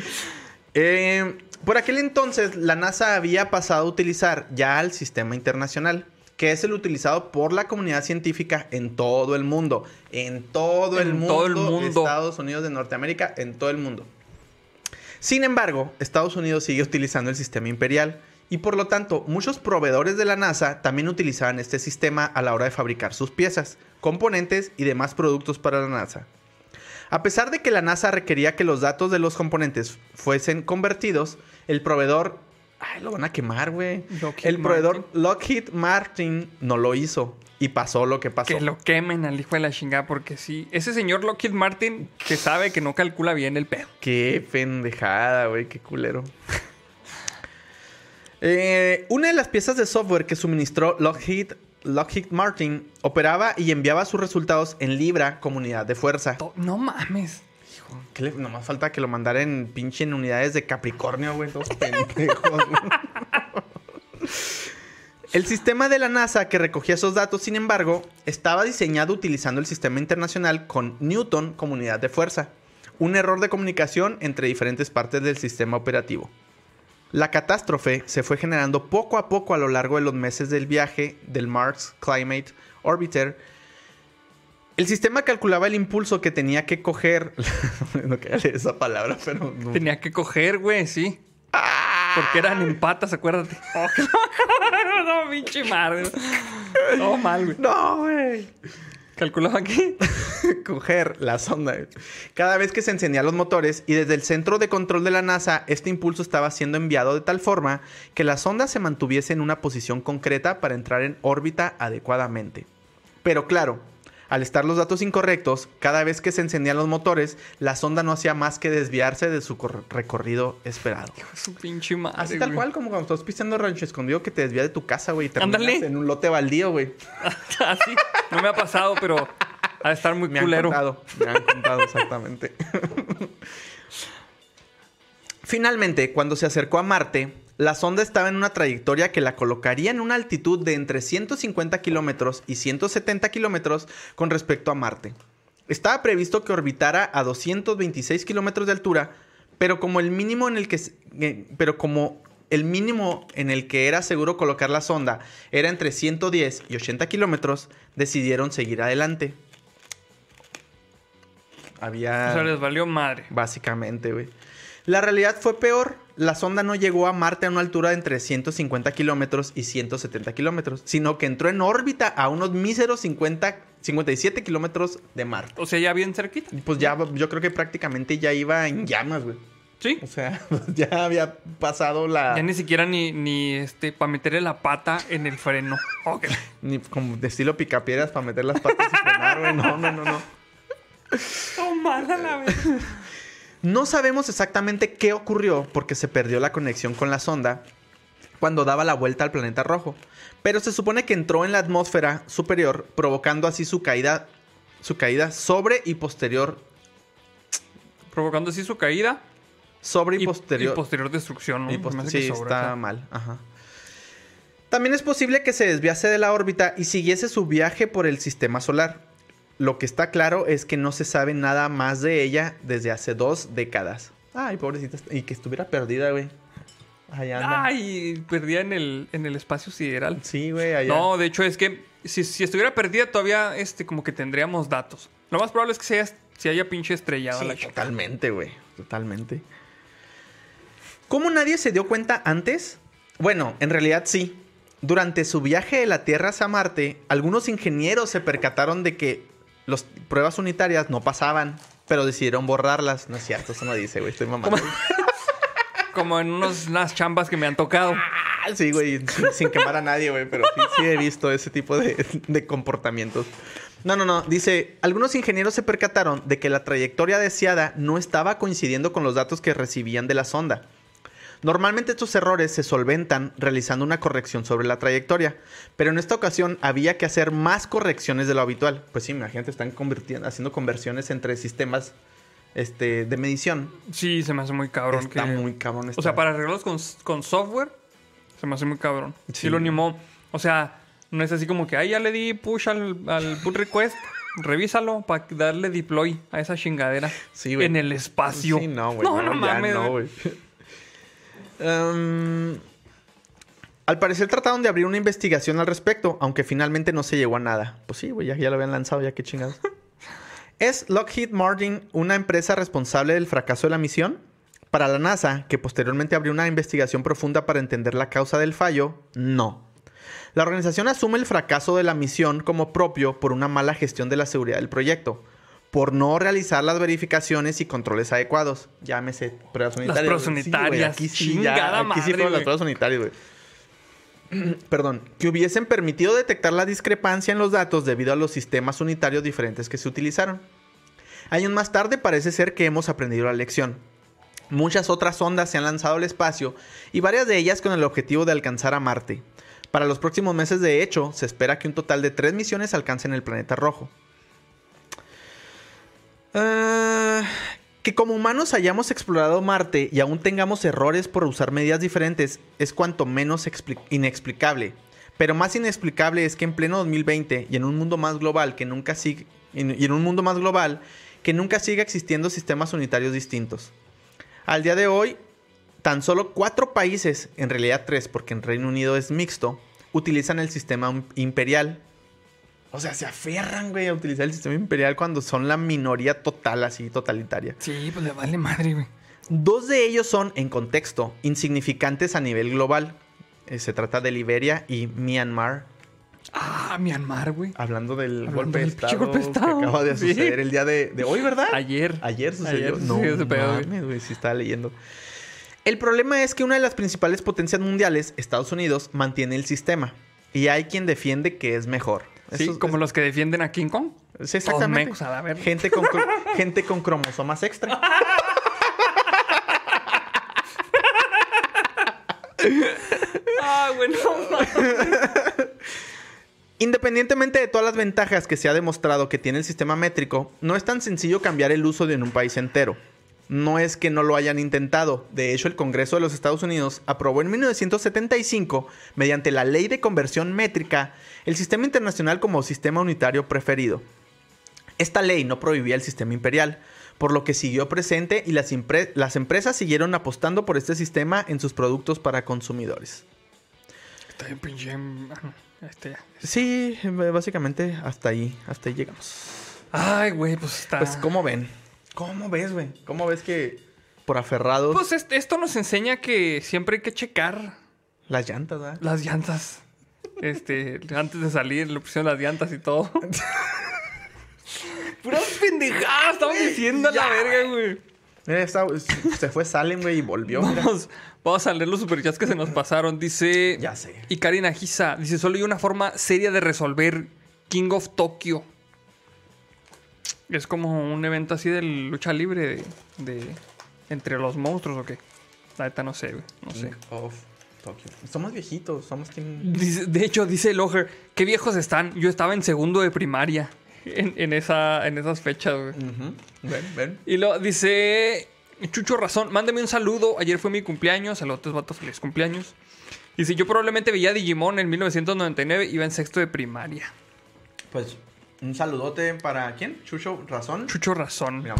Eh, por aquel entonces, la NASA había pasado a utilizar ya el sistema internacional, que es el utilizado por la comunidad científica en todo el mundo. En todo el mundo. todo el mundo. Estados Unidos de Norteamérica, en todo el mundo. Sin embargo, Estados Unidos sigue utilizando el sistema imperial y por lo tanto muchos proveedores de la NASA también utilizaban este sistema a la hora de fabricar sus piezas, componentes y demás productos para la NASA. A pesar de que la NASA requería que los datos de los componentes fuesen convertidos, el proveedor... Ay, lo van a quemar, güey. El proveedor Lockheed Martin no lo hizo y pasó lo que pasó. Que lo quemen al hijo de la chingada, porque sí. Ese señor Lockheed Martin que sabe que no calcula bien el pedo. Qué pendejada, güey, qué culero. Eh, una de las piezas de software que suministró Lockheed, Lockheed Martin operaba y enviaba sus resultados en Libra Comunidad de Fuerza. No mames. ¿Qué le- nomás falta que lo mandara en pinche en unidades de Capricornio, güey, todos pendejos. El sistema de la NASA que recogía esos datos, sin embargo, estaba diseñado utilizando el sistema internacional con Newton Comunidad de Fuerza. Un error de comunicación entre diferentes partes del sistema operativo. La catástrofe se fue generando poco a poco a lo largo de los meses del viaje del Mars Climate Orbiter. El sistema calculaba el impulso que tenía que coger. no quería leer esa palabra, pero. no. Tenía que coger, güey, sí. Porque eran en patas, acuérdate. Oh, no, pinche madre. No, mal, güey. No, güey. Calculaba aquí. coger la sonda. Cada vez que se encendían los motores y desde el centro de control de la NASA, este impulso estaba siendo enviado de tal forma que la sonda se mantuviese en una posición concreta para entrar en órbita adecuadamente. Pero claro, al estar los datos incorrectos, cada vez que se encendían los motores, la sonda no hacía más que desviarse de su cor- recorrido esperado. Su pinche madre. Así tal güey. cual como cuando estás pisando rancho escondido que te desvía de tu casa, güey. y terminas Ándale. en un lote baldío, güey. Así. No me ha pasado, pero ha de estar muy Me han culero. contado. Me han contado exactamente. Finalmente, cuando se acercó a Marte, la sonda estaba en una trayectoria que la colocaría en una altitud de entre 150 kilómetros y 170 kilómetros con respecto a Marte. Estaba previsto que orbitara a 226 kilómetros de altura, pero como el mínimo en el que... eh, Pero como el mínimo en el que era seguro colocar la sonda era entre 110 y 80 kilómetros, decidieron seguir adelante. Había... O sea, les valió madre. Básicamente, güey. La realidad fue peor. La sonda no llegó a Marte a una altura de entre 150 kilómetros y 170 kilómetros, sino que entró en órbita a unos míseros 50, 57 kilómetros de Marte. O sea, ya bien cerquita. Pues ya, yo creo que prácticamente ya iba en llamas, güey. Sí. O sea, ya había pasado la... Ya ni siquiera ni, ni este, para meterle la pata en el freno. Ok. Ni como de estilo picapiedras para meter las patas y frenar, güey. No, no, no, no. Oh, mala la vez. No sabemos exactamente qué ocurrió porque se perdió la conexión con la sonda cuando daba la vuelta al planeta rojo, pero se supone que entró en la atmósfera superior provocando así su caída su caída sobre y posterior Provocando así su caída. sobre y, Y, posterior y posterior destrucción, ¿no? y post- sí, sobre, está mal, ajá. También es posible que se desviase de la órbita y siguiese su viaje por el sistema solar. Lo que está claro es que no se sabe nada más de ella desde hace dos décadas. Ay, pobrecita. Y que estuviera perdida, güey. Allá anda. Ay, perdía en el, en el espacio sideral. Sí, güey, allá. No, de hecho es que si, si estuviera perdida todavía este, como que tendríamos datos. Lo más probable es que se haya, se haya pinche estrellado Sí, la chica. totalmente, güey. Totalmente. ¿Cómo nadie se dio cuenta antes? Bueno, en realidad sí. Durante su viaje de la Tierra hacia Marte, algunos ingenieros se percataron de que las pruebas unitarias no pasaban, pero decidieron borrarlas. No es cierto, eso no dice, güey. Estoy mamando. Como en unos, unas chambas que me han tocado. Ah, sí, güey, sin, sin quemar a nadie, güey, pero sí, sí he visto ese tipo de, de comportamientos. No, no, no. Dice, algunos ingenieros se percataron de que la trayectoria deseada no estaba coincidiendo con los datos que recibían de la sonda. Normalmente estos errores se solventan realizando una corrección sobre la trayectoria, pero en esta ocasión había que hacer más correcciones de lo habitual. Pues sí, imagínate, están convirtiendo, haciendo conversiones entre sistemas este, de medición. Sí, se me hace muy cabrón. Está que- muy cabrón. O sea, para arreglarlos con, con software, se me hace muy cabrón. Sí. Sí. lo animó. O sea, no es así como que, ay, ya le di push al, al pull request. Revísalo para darle deploy a esa chingadera Sí, güey. en el espacio. Sí, no, güey. No, no, ya mames. no, güey. Em, al parecer trataron de abrir una investigación al respecto, aunque finalmente no se llegó a nada. Pues sí, güey, ya, ya lo habían lanzado, ya qué chingados. ¿Es Lockheed Martin una empresa responsable del fracaso de la misión? Para la NASA, que posteriormente abrió una investigación profunda para entender la causa del fallo, no. La organización asume el fracaso de la misión como propio por una mala gestión de la seguridad del proyecto, por no realizar las verificaciones y controles adecuados. Llámese pruebas unitarias. pruebas. Sí, güey, unitarias, aquí sí, chingada ya, aquí sí madre, fueron las güey. pruebas unitarias, güey. Perdón, que hubiesen permitido detectar la discrepancia en los datos debido a los sistemas unitarios diferentes que se utilizaron. Años más tarde parece ser que hemos aprendido la lección. Muchas otras ondas se han lanzado al espacio y varias de ellas con el objetivo de alcanzar a Marte. Para los próximos meses, de hecho, se espera que un total de tres misiones alcancen el planeta rojo. Ah, que como humanos hayamos explorado Marte y aún tengamos errores por usar medidas diferentes es cuanto menos expli- inexplicable. Pero más inexplicable es que en pleno 2020 y en un mundo más global que nunca sigue y en un mundo más global que nunca siga existiendo sistemas unitarios distintos. Al día de hoy, tan solo cuatro países, en realidad tres, porque en Reino Unido es mixto, utilizan el sistema imperial. O sea, se aferran, güey, a utilizar el sistema imperial cuando son la minoría total, así, totalitaria. Sí, pues le vale madre, güey. Dos de ellos son, en contexto, insignificantes a nivel global. Eh, se trata de Liberia y Myanmar. Ah, Myanmar, güey. Hablando del Hablando golpe, de del estado golpe de estado. que acaba de Sí. suceder el día de, de hoy, ¿verdad? Ayer. Ayer sucedió. Ayer no, ese pedo, güey, sí estaba leyendo. El problema es que una de las principales potencias mundiales, Estados Unidos, mantiene el sistema. Y hay quien defiende que es mejor. Sí, es- como los que defienden a King Kong. Sí, exactamente. mecos a la verga. Gente con, gente con cromosomas extra. Ah, bueno. Independientemente de todas las ventajas que se ha demostrado que tiene el sistema métrico, no es tan sencillo cambiar el uso de en un país entero. No es que no lo hayan intentado. De hecho, el Congreso de los Estados Unidos aprobó en 1975, mediante la Ley de Conversión Métrica, el sistema internacional como sistema unitario preferido. Esta ley no prohibía el sistema imperial, por lo que siguió presente y las, empresas siguieron apostando por este sistema en sus productos para consumidores. Está bien pinche. ah, no, Este ya. Sí, básicamente hasta ahí, hasta ahí llegamos. Ay, güey, pues está. Pues, ¿cómo ven? ¿Cómo ves, güey? ¿Cómo ves que por aferrados Pues est- esto nos enseña que siempre hay que checar las llantas, ¿verdad? las llantas. Este, antes de salir, le pusieron las llantas y todo. Puras pendejadas, estamos diciendo a la verga, güey. Mira, esta- se fue Salem, güey, y volvió. mira. Vamos, vamos a leer los superchats que se nos pasaron. Dice. Ya sé. Y Karina Giza dice: Solo hay una forma seria de resolver King of Tokyo. Es como un evento así de lucha libre de, de- entre los monstruos o qué. La neta no sé, güey. No sé. Of Tokyo. Somos viejitos, somos quien... Dice- de hecho, dice Loher, qué viejos están. Yo estaba en segundo de primaria en, en esa, en esas fechas, güey. Ujú. Ven, ven. Y lo dice Chucho Razón, mándame un saludo. Ayer fue mi cumpleaños. Saludos, vatos, feliz cumpleaños. Dice, yo probablemente veía Digimon en 1999, iba en sexto de primaria. Pues, un saludote para... ¿Quién? Chucho Razón. Chucho Razón. Mira.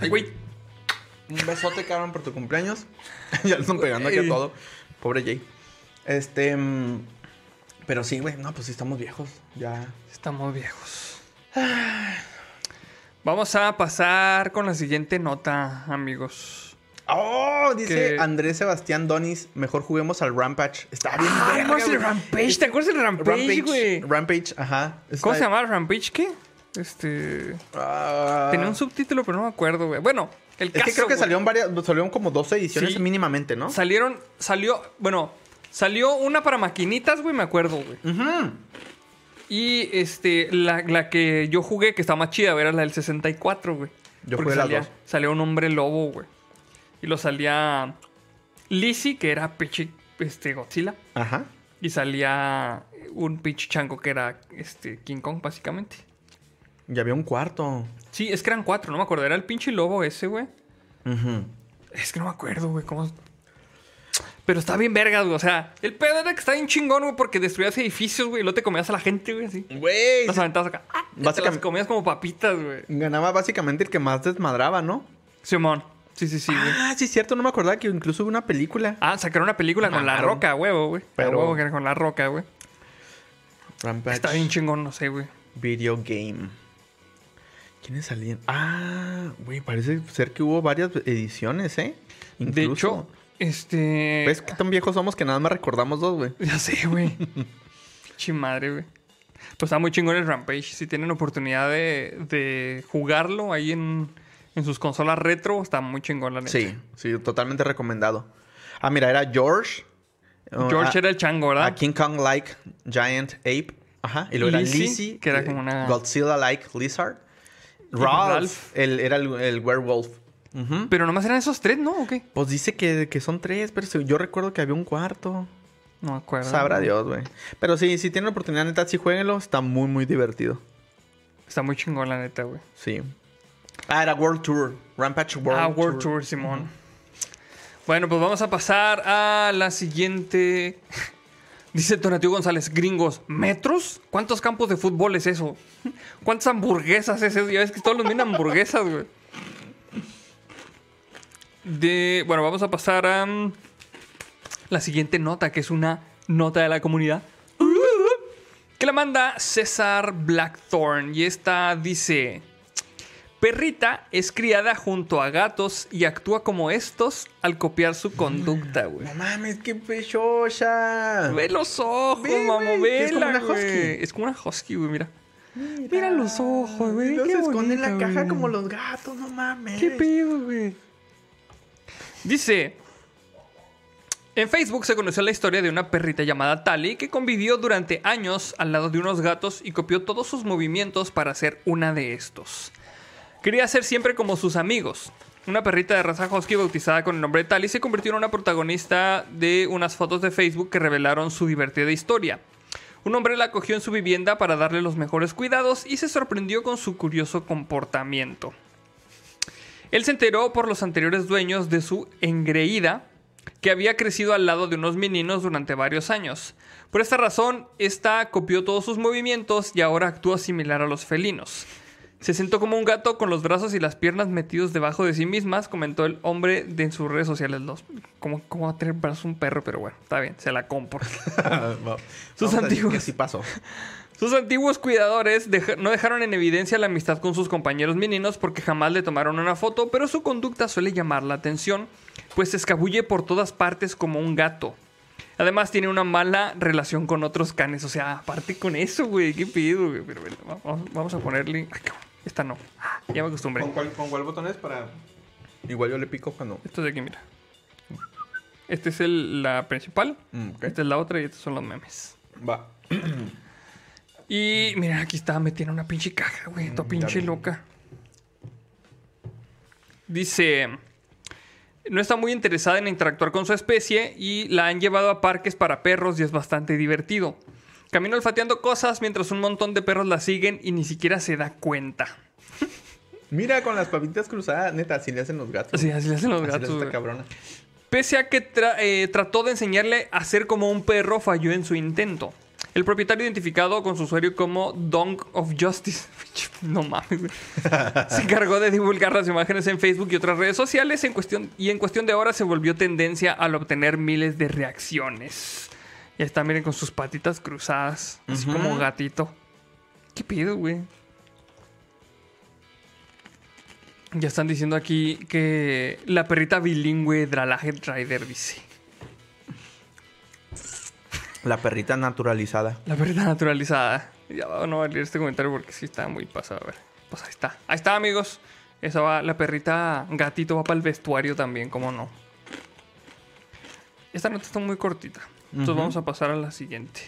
Ay, güey. Un besote, cabrón, por tu cumpleaños. ya le están pegando aquí a todo. Pobre Jay. Este... mm, Pero sí, güey. No, pues sí estamos viejos. Ya... Estamos viejos. Vamos a pasar con la siguiente nota, amigos. ¡Oh! Dice Que- Andrés Sebastián Donis. Mejor juguemos al Rampage. Está bien Ah, verga, es el. Rampage. ¿Te acuerdas del Rampage, güey? Rampage, ajá. ¿Cómo se llama Rampage? ¿Qué? Este. Ah. Tenía un subtítulo, pero no me acuerdo, güey. Bueno, el Es caso. que creo que güey. salieron varias, salieron como 12 ediciones Sí. mínimamente, ¿no? Salieron. Salió. Bueno, salió una para maquinitas, güey, me acuerdo, güey. Ujú. Y este, la, la que yo jugué, que está más chida, era la del 64, güey. Yo Porque jugué las salía, dos. salía un hombre lobo, güey. Y lo salía Lizzie, que era pinche este, Godzilla. Ajá. Y salía un pinche chango que era este, King Kong, básicamente. Y había un cuarto. Sí, es que eran cuatro, no me acuerdo. Era el pinche lobo ese, güey. Ujú. Es que no me acuerdo, güey, cómo... Pero está bien vergas, güey. O sea, el pedo era que está bien chingón, güey, porque destruías edificios, güey, y luego te comías a la gente, güey, así. Güey. Las aventabas acá. Ah, ya te las Básicamente- comías como papitas, güey. Ganaba básicamente el que más desmadraba, ¿no? Simón. Sí, sí, sí, güey. Ah, sí, cierto. No me acordaba que incluso hubo una película. Ah, sacaron una película con La. Roca, huevo, güey. Pero... Huevo con La Roca, güey. Rampage. Está bien chingón, no sé, güey. Video game. ¿Quiénes salían? Ah, güey, parece ser que hubo varias ediciones, ¿eh? De hecho, este... ¿Ves qué tan viejos somos que nada más recordamos dos, güey? Ya sé, güey. Pinche madre, güey. Pues está muy chingón el Rampage. Si tienen oportunidad de, de jugarlo ahí en, en sus consolas retro, está muy chingón, la neta. Sí, sí, totalmente recomendado. Ah, mira, era George. Uh, George a- era el chango, ¿verdad? A King Kong like Giant Ape. Ajá. Y luego era Lizzie, que era eh, como una- Godzilla like Lizard. Ralph. Ralph. el- era el, el werewolf. Ujú. Pero nomás eran esos tres, ¿no? ¿O qué? Pues dice que, que son tres, pero yo recuerdo que había un cuarto. No me acuerdo. Sabrá Dios, güey. Pero sí, si tienen oportunidad, neta, sí jueguenlo. Está muy, muy divertido. Está muy chingón, la neta, güey. Sí. Ah, era World Tour. Rampage World ah, World Tour, Simón. Bueno, pues vamos a pasar a la siguiente. Dice Donatio González, gringos, ¿metros? ¿Cuántos campos de fútbol es eso? ¿Cuántas hamburguesas es eso? Ya ves que todos los miran hamburguesas, güey. De, bueno, vamos a pasar a mm, la siguiente nota, que es una nota de la comunidad. Que la manda César Blackthorn. Y esta dice... Perrita es criada junto a gatos y actúa como estos al copiar su conducta, güey. No mames, qué pechocha. Ve los ojos, Ve, mamá, güey, es como vela, una husky. güey. Es como una husky, güey, mira. Mira los ojos, güey. Se esconde en la caja como los gatos, no mames. ¿Qué pedo, güey? Dice... En Facebook se conoció la historia de una perrita llamada Tali que convivió durante años al lado de unos gatos y copió todos sus movimientos para ser una de estos. Quería ser siempre como sus amigos. Una perrita de raza husky bautizada con el nombre de Tali se convirtió en una protagonista de unas fotos de Facebook que revelaron su divertida historia. Un hombre la acogió en su vivienda para darle los mejores cuidados y se sorprendió con su curioso comportamiento. Él se enteró por los anteriores dueños de su engreída, que había crecido al lado de unos meninos durante varios años. Por esta razón, esta copió todos sus movimientos y ahora actúa similar a los felinos. Se sentó como un gato con los brazos y las piernas metidos debajo de sí mismas, comentó el hombre de en sus redes sociales. Los, ¿cómo, ¿Cómo va a tener brazos un perro? Pero bueno, está bien, se la compro. Sus antiguos. que sí pasó. Sus antiguos cuidadores no dejaron en evidencia la amistad con sus compañeros meninos porque jamás le tomaron una foto, pero su conducta suele llamar la atención, pues se escabulle por todas partes como un gato. Además tiene una mala relación con otros canes, o sea, aparte con eso, güey, qué pido, güey. Pero bueno, vamos, vamos a ponerle... Ay, cabrón, esta no, Ah, ya me acostumbré. ¿Con cuál, ¿Con cuál botón es para...? Igual yo le pico cuando... Esto de aquí, mira. Esta es el- la principal, Mm, esta es la otra y estos son los memes. Va. Y mira, aquí está metida en una pinche caja, güey. Toda pinche bien. loca. Dice. No está muy interesada en interactuar con su especie y la han llevado a parques para perros y es bastante divertido. Camina olfateando cosas mientras un montón de perros la siguen y ni siquiera se da cuenta. Mira, con las papitas cruzadas, neta, así le hacen los gatos. Así, así le hacen los Así gatos. esta cabrona. Pese a que tra- eh, trató de enseñarle a ser como un perro, falló en su intento. El propietario identificado con su usuario como Dong of Justice. No mames. Se encargó de divulgar las imágenes en Facebook y otras redes sociales en cuestión, y en cuestión de horas se volvió tendencia al obtener miles de reacciones. Ya está, miren, con sus patitas cruzadas, así Ujú. como gatito. ¿Qué pido, güey? Ya están diciendo aquí que la perrita bilingüe Dralaget Rider dice. La perrita naturalizada. La perrita naturalizada. Ya va- no voy a leer este comentario porque sí está muy pasado. A ver. Pues ahí está. Ahí está, amigos. Esa va, la perrita gatito va para el vestuario también, ¿cómo no? Esta nota está muy cortita. Entonces vamos a pasar a la siguiente.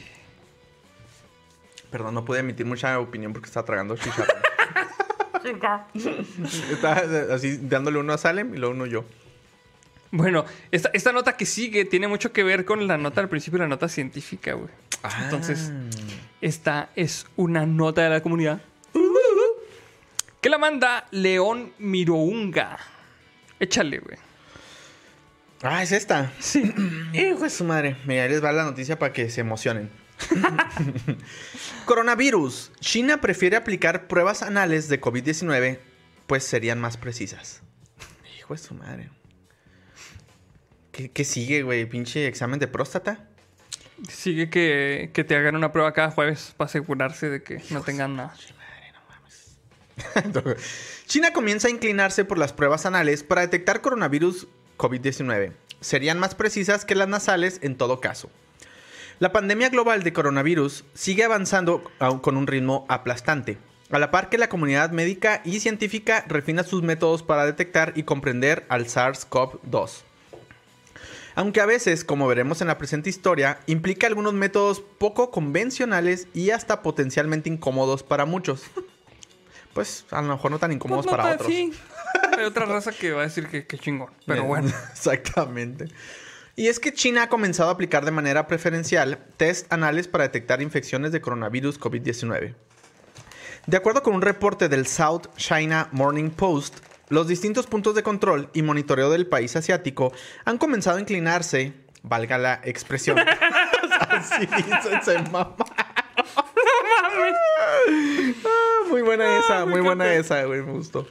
Perdón, no pude emitir mucha opinión porque estaba tragando chicharrón. estaba eh, así dándole uno a Salem y luego uno yo. Bueno, esta, esta nota que sigue tiene mucho que ver con la nota al principio, la nota científica, güey. Entonces, esta es una nota de la comunidad. Que la manda León Mirounga. Échale, güey. Ah, es esta. Sí. Hijo de su madre. Mira, les va la noticia para que se emocionen. Coronavirus. China prefiere aplicar pruebas anales de COVID-19, pues serían más precisas. Hijo de su madre. ¿Qué, qué sigue, güey? ¿Pinche examen de próstata? Sigue que, que te hagan una prueba cada jueves para asegurarse de que no tengan nada. China comienza a inclinarse por las pruebas anales para detectar coronavirus COVID-19. Serían más precisas que las nasales en todo caso. La pandemia global de coronavirus sigue avanzando con un ritmo aplastante, a la par que la comunidad médica y científica refina sus métodos para detectar y comprender al SARS-CoV-2. Aunque a veces, como veremos en la presente historia, implica algunos métodos poco convencionales y hasta potencialmente incómodos para muchos. Pues a lo mejor no tan incómodos Pues no para otros. sí. Hay otra raza que va a decir que, que chingón. Pero Eh, bueno. Exactamente. Y es que China ha comenzado a aplicar de manera preferencial test anales para detectar infecciones de coronavirus COVID-19. De acuerdo con un reporte del South China Morning Post, los distintos puntos de control y monitoreo del país asiático han comenzado a inclinarse, valga la expresión. Así dice, se mama. Ah, muy buena esa, muy buena esa, güey, me gustó.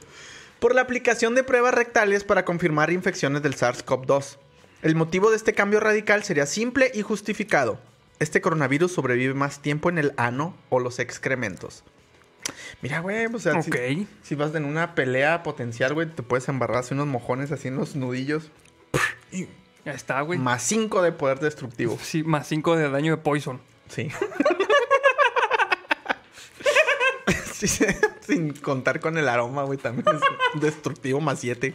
Por la aplicación de pruebas rectales para confirmar infecciones del SARS-CoV-2. El motivo de este cambio radical sería simple y justificado. Este coronavirus sobrevive más tiempo en el ano o los excrementos. Mira, güey, o sea, si- vas en una pelea potencial, güey, te puedes embarrar así unos mojones así en los nudillos. Ya está, güey. Más 5 de poder destructivo. Sí, más 5 de daño de poison. Sí. Sí, Sin contar con el aroma, güey, también es destructivo más 7.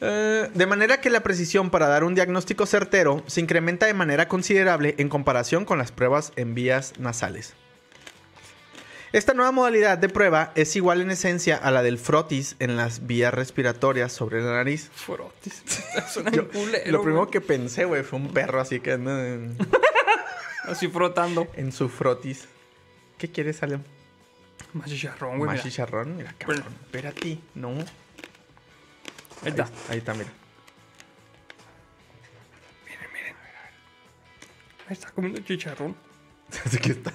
de manera que la precisión para dar un diagnóstico certero se incrementa de manera considerable en comparación con las pruebas en vías nasales. Esta nueva modalidad de prueba es igual en esencia a la del frotis en las vías respiratorias sobre la nariz. Frotis. Suena Yo- culero, lo primero que pensé, güey, fue un perro así que Así frotando. en su frotis. ¿Qué quieres, Salem? Más chicharrón, güey. Más mira. chicharrón, mira, cabrón. Bueno. Espérate, no. Ahí está. Ahí está, mira. Ahí está comiendo chicharrón. Así que está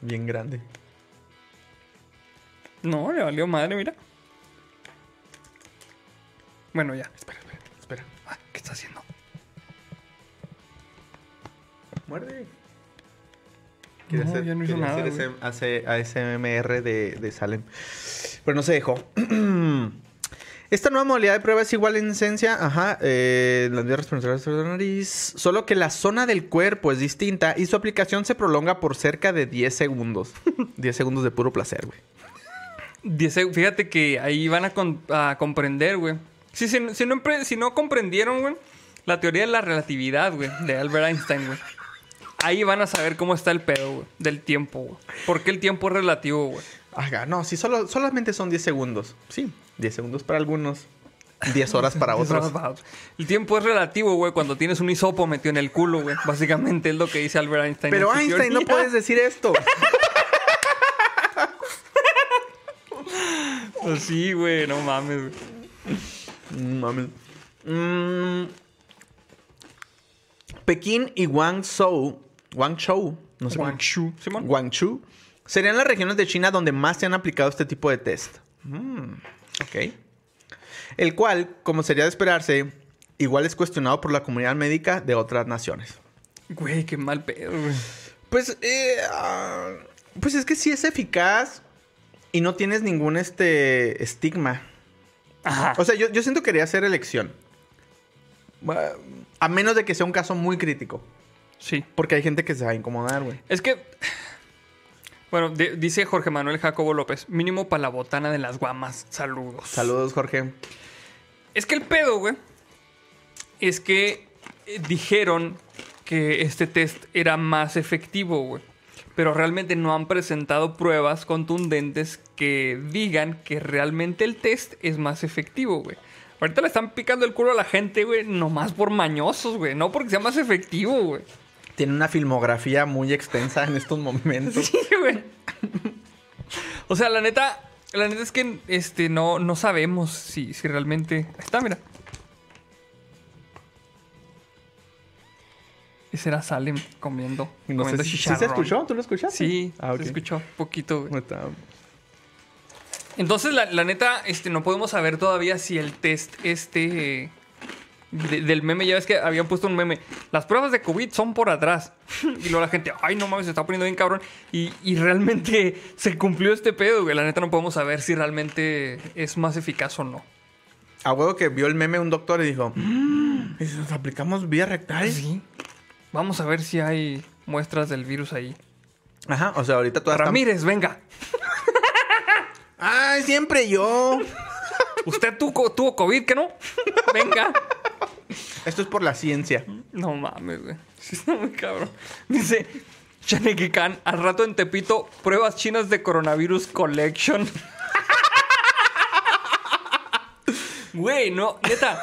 bien grande. No, le valió madre, mira. Bueno, ya. Espera, espera, espera. Ah, ¿Qué está haciendo? Muerde. No, ya no hizo nada, hacer ASMR de, de Salem. Pero no se dejó. Esta nueva modalidad de prueba es igual en esencia, ajá, eh, las vías respiratorias de la nariz, solo que la zona del cuerpo es distinta y su aplicación se prolonga por cerca de 10 segundos. 10 segundos de puro placer, güey. Fíjate que ahí van a, con- a comprender, güey. Si, si, si no, si no comprendieron, güey, la teoría de la relatividad, güey, de Albert Einstein, güey. Ahí van a saber cómo está el pedo, güey, del tiempo, güey. Porque el tiempo es relativo, güey. Ajá, no, sí, solo, solamente son 10 segundos. Sí, 10 segundos para algunos, 10 horas para otros. El tiempo es relativo, güey, cuando tienes un hisopo metido en el culo, güey. Básicamente es lo que dice Albert Einstein. Pero en Einstein, no puedes decir esto. Pues sí, güey, no mames, güey. Mm, Mames. Mm. Pekín y Guangzhou, Guangzhou, no sé Guangzhou, Simón. Guangzhou, serían las regiones de China donde más se han aplicado este tipo de test. Mm, ok. El cual, como sería de esperarse, igual es cuestionado por la comunidad médica de otras naciones. Güey, qué mal pedo, güey. Pues, eh, ah, pues es que sí es eficaz y no tienes ningún este estigma. Ajá. O sea, yo, yo siento que quería hacer elección. A menos de que sea un caso muy crítico. Sí. Porque hay gente que se va a incomodar, güey. Es que. Bueno, de- dice Jorge Manuel Jacobo López, mínimo para la botana de las guamas. Saludos. Saludos, Jorge. Es que el pedo, güey, es que eh, dijeron que este test era más efectivo, güey. Pero realmente no han presentado pruebas contundentes que digan que realmente el test es más efectivo, güey. Ahorita le están picando el culo a la gente, güey, nomás por mañosos, güey. No porque sea más efectivo, güey. Tiene una filmografía muy extensa en estos momentos. Sí, güey. O sea, la neta, la neta es que este, no, no sabemos si, si realmente. Ahí está, mira. Ese era Salem comiendo. No sé comiendo si, ¿sí se escuchó? ¿Tú lo escuchaste? Sí, Ah, se escuchó poquito, güey. Entonces, la, la neta, este, no podemos saber todavía si el test este de- del meme, ya ves que habían puesto un meme. Las pruebas de COVID son por atrás. y luego la gente, ay, no mames, se está poniendo bien cabrón. Y, y realmente se cumplió este pedo, güey. La neta no podemos saber si realmente es más eficaz o no. A huevo que vio el meme un doctor y dijo: "Mm, ¿y si nos aplicamos vía rectal? Sí. Vamos a ver si hay muestras del virus ahí. Ajá, o sea, ahorita todas están- Ramírez, venga. ¡Ay, siempre yo! Usted tuvo, tuvo COVID, ¿que no? Venga. Esto es por la ciencia. No mames, güey. Sí está muy cabrón. Dice Shaneki Khan, al rato en Tepito, pruebas chinas de coronavirus collection. Güey, no, neta.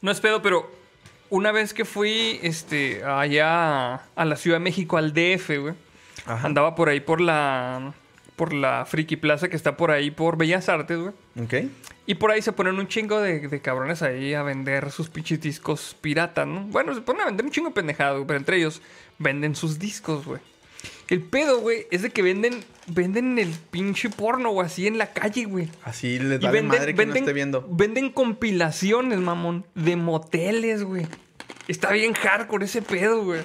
No es pedo, pero una vez que fui este, allá a la Ciudad de México, al DF, güey. Andaba por ahí por la. Por la Friki Plaza que está por ahí por Bellas Artes, güey. ¿Ok? Y por ahí se ponen un chingo de, de cabrones ahí a vender sus pinches discos pirata, ¿no? Bueno, se ponen a vender un chingo de pendejado, güey, pero entre ellos venden sus discos, güey. El pedo, güey, es de que venden, venden el pinche porno, güey, así en la calle, güey. Así les Y vale madre que no esté viendo. venden compilaciones, mamón, de moteles, güey. Está bien hardcore ese pedo, güey.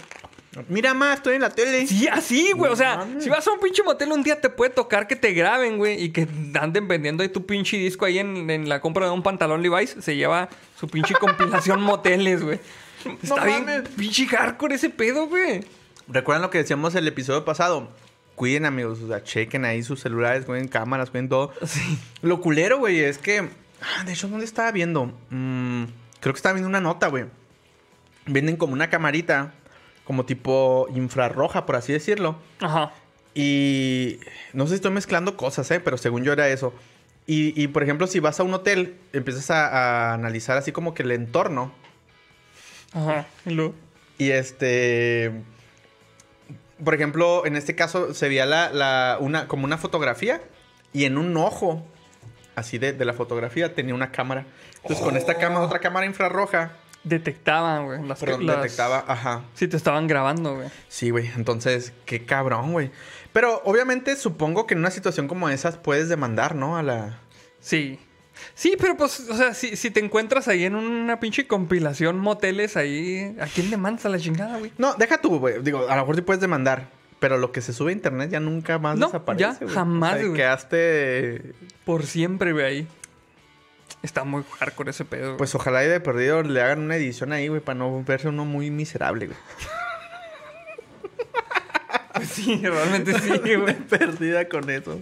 Mira, más, estoy en la tele. Sí, así, güey. O sea, si vas a un pinche motel un día te puede tocar que te graben, güey, y que anden vendiendo ahí tu pinche disco ahí en, en la compra de un pantalón Levi's. Se lleva su pinche compilación moteles, güey. Está bien mames. pinche hardcore ese pedo, güey. ¿Recuerdan lo que decíamos el episodio pasado? Cuiden, amigos, o sea, chequen ahí sus celulares, cuiden cámaras, cuiden todo. Sí. Lo culero, güey, es que. Ah, de hecho, ¿dónde estaba viendo? Mm, creo que estaba viendo una nota, güey. Venden como una camarita, como tipo infrarroja, por así decirlo. Ajá. Y no sé si estoy mezclando cosas, ¿eh? Pero según yo era eso. Y, y, por ejemplo, si vas a un hotel, empiezas a, a analizar así como que el entorno. Ajá. Y luego- Y este. Por ejemplo, en este caso se veía la, la- una, como una fotografía. Y en un ojo, así de, de la fotografía, tenía una cámara. Entonces, con esta cámara, otra cámara infrarroja, Detectaban, güey. Las, perdón, las- detectaba. Ajá. Sí, te estaban grabando, güey. Sí, güey. Entonces, qué cabrón, güey. Pero obviamente supongo que en una situación como esas puedes demandar, ¿no? A la... Sí. Sí, pero pues, o sea, si, si te encuentras ahí en una pinche compilación moteles ahí, ¿a quién le mandas a la chingada, güey? No, deja tú, güey. Digo, a lo mejor sí puedes demandar. Pero lo que se sube a internet ya nunca más No, desaparece. ya, jamás, O sea, güey. quedaste... Por siempre, güey, ahí. Está muy hardcore ese pedo. Pues ojalá y de perdido le hagan una edición ahí, güey, para no verse uno muy miserable, güey. Pues sí, realmente sí, güey. Perdida con eso.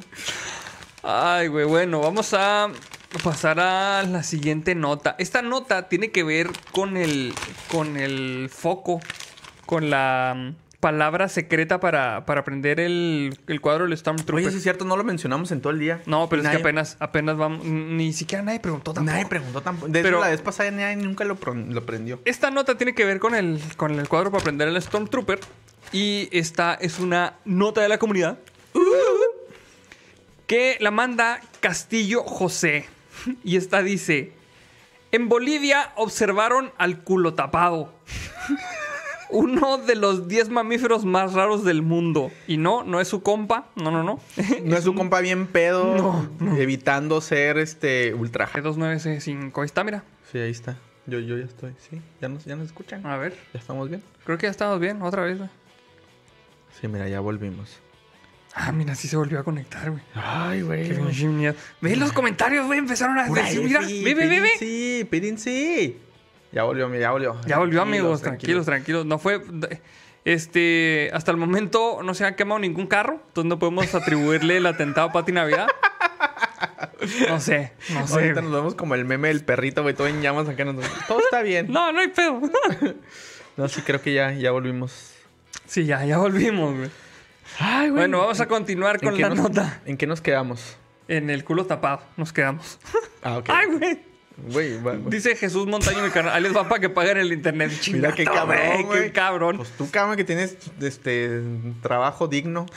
Ay, güey, bueno, vamos a pasar a la siguiente nota. Esta nota tiene que ver con el, con el foco, con la palabra secreta para, para aprender el, el cuadro del Stormtrooper. Oye, sí es cierto, no lo mencionamos en todo el día. No, pero es que apenas, apenas vamos. Ni siquiera nadie preguntó tampoco. Nadie preguntó tampoco. De Pero- hecho, la vez pasada nadie nunca lo, lo prendió. Esta nota tiene que ver con el, con el cuadro para aprender el Stormtrooper. Y esta es una nota de la comunidad. Que la manda Castillo José. Y esta dice: En Bolivia observaron al culo tapado. Uno de los 10 mamíferos más raros del mundo. Y no, no es su compa. No, no, no. No es un compa bien pedo, evitando ser este ultra. 2965. Ahí está, mira. Sí, ahí está. Yo, yo ya estoy, sí. ¿Ya nos, ya nos escuchan? A ver. ¿Ya estamos bien? Creo que ya estamos bien. Otra vez. güey. Sí, mira, ya volvimos. Ah, mira, sí se volvió a conectar, güey. Ay, güey. Ve los comentarios, güey. Empezaron a decir, mira, ve, ve, ve. Sí, pidin sí. Ya volvió, ya volvió. Ya volvió, Tranquilos, amigos. Tranquilos, tranquilos. No fue. Este. Hasta el momento no se ha quemado ningún carro. Entonces no podemos atribuirle el atentado a Pati Navidad. No sé, no sé. Ahorita güey. nos vemos como el meme del perrito, güey, todo en llamas acá. Nos... Todo está bien. No, no hay pedo. No, sí, creo que ya, ya volvimos. Sí, ya, ya volvimos, güey. Ay, Bueno, vamos a continuar con la nos- nota. ¿En qué nos quedamos? En el culo tapado nos quedamos. Ah, ok. Ay, güey. Güey, Dice Jesús Montaño, mi canal. Ahí les va para que paguen el internet. Mira qué cabrón. Qué. Pues tú, cabrón, que tienes este trabajo digno.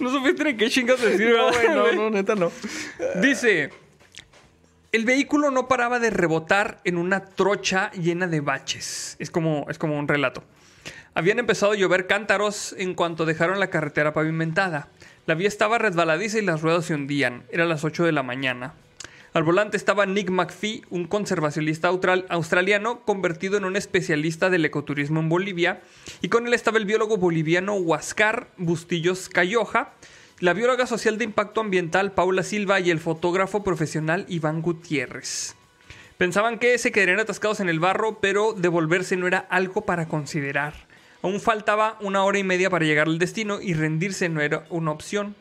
No supiste ni qué chingas decir, ¿verdad, güey? neta no. Dice, el vehículo no paraba de rebotar en una trocha llena de baches. Es como, es como un relato. Habían empezado a llover cántaros en cuanto dejaron la carretera pavimentada. La vía estaba resbaladiza y las ruedas se hundían. Era las 8 de la mañana. Al volante estaba Nick McPhee, un conservacionista austral- australiano convertido en un especialista del ecoturismo en Bolivia, y con él estaba el biólogo boliviano Huascar Bustillos Cayoja, la bióloga social de impacto ambiental Paula Silva y el fotógrafo profesional Iván Gutiérrez. Pensaban que se quedarían atascados en el barro, pero devolverse no era algo para considerar. Aún faltaba una hora y media para llegar al destino y rendirse no era una opción.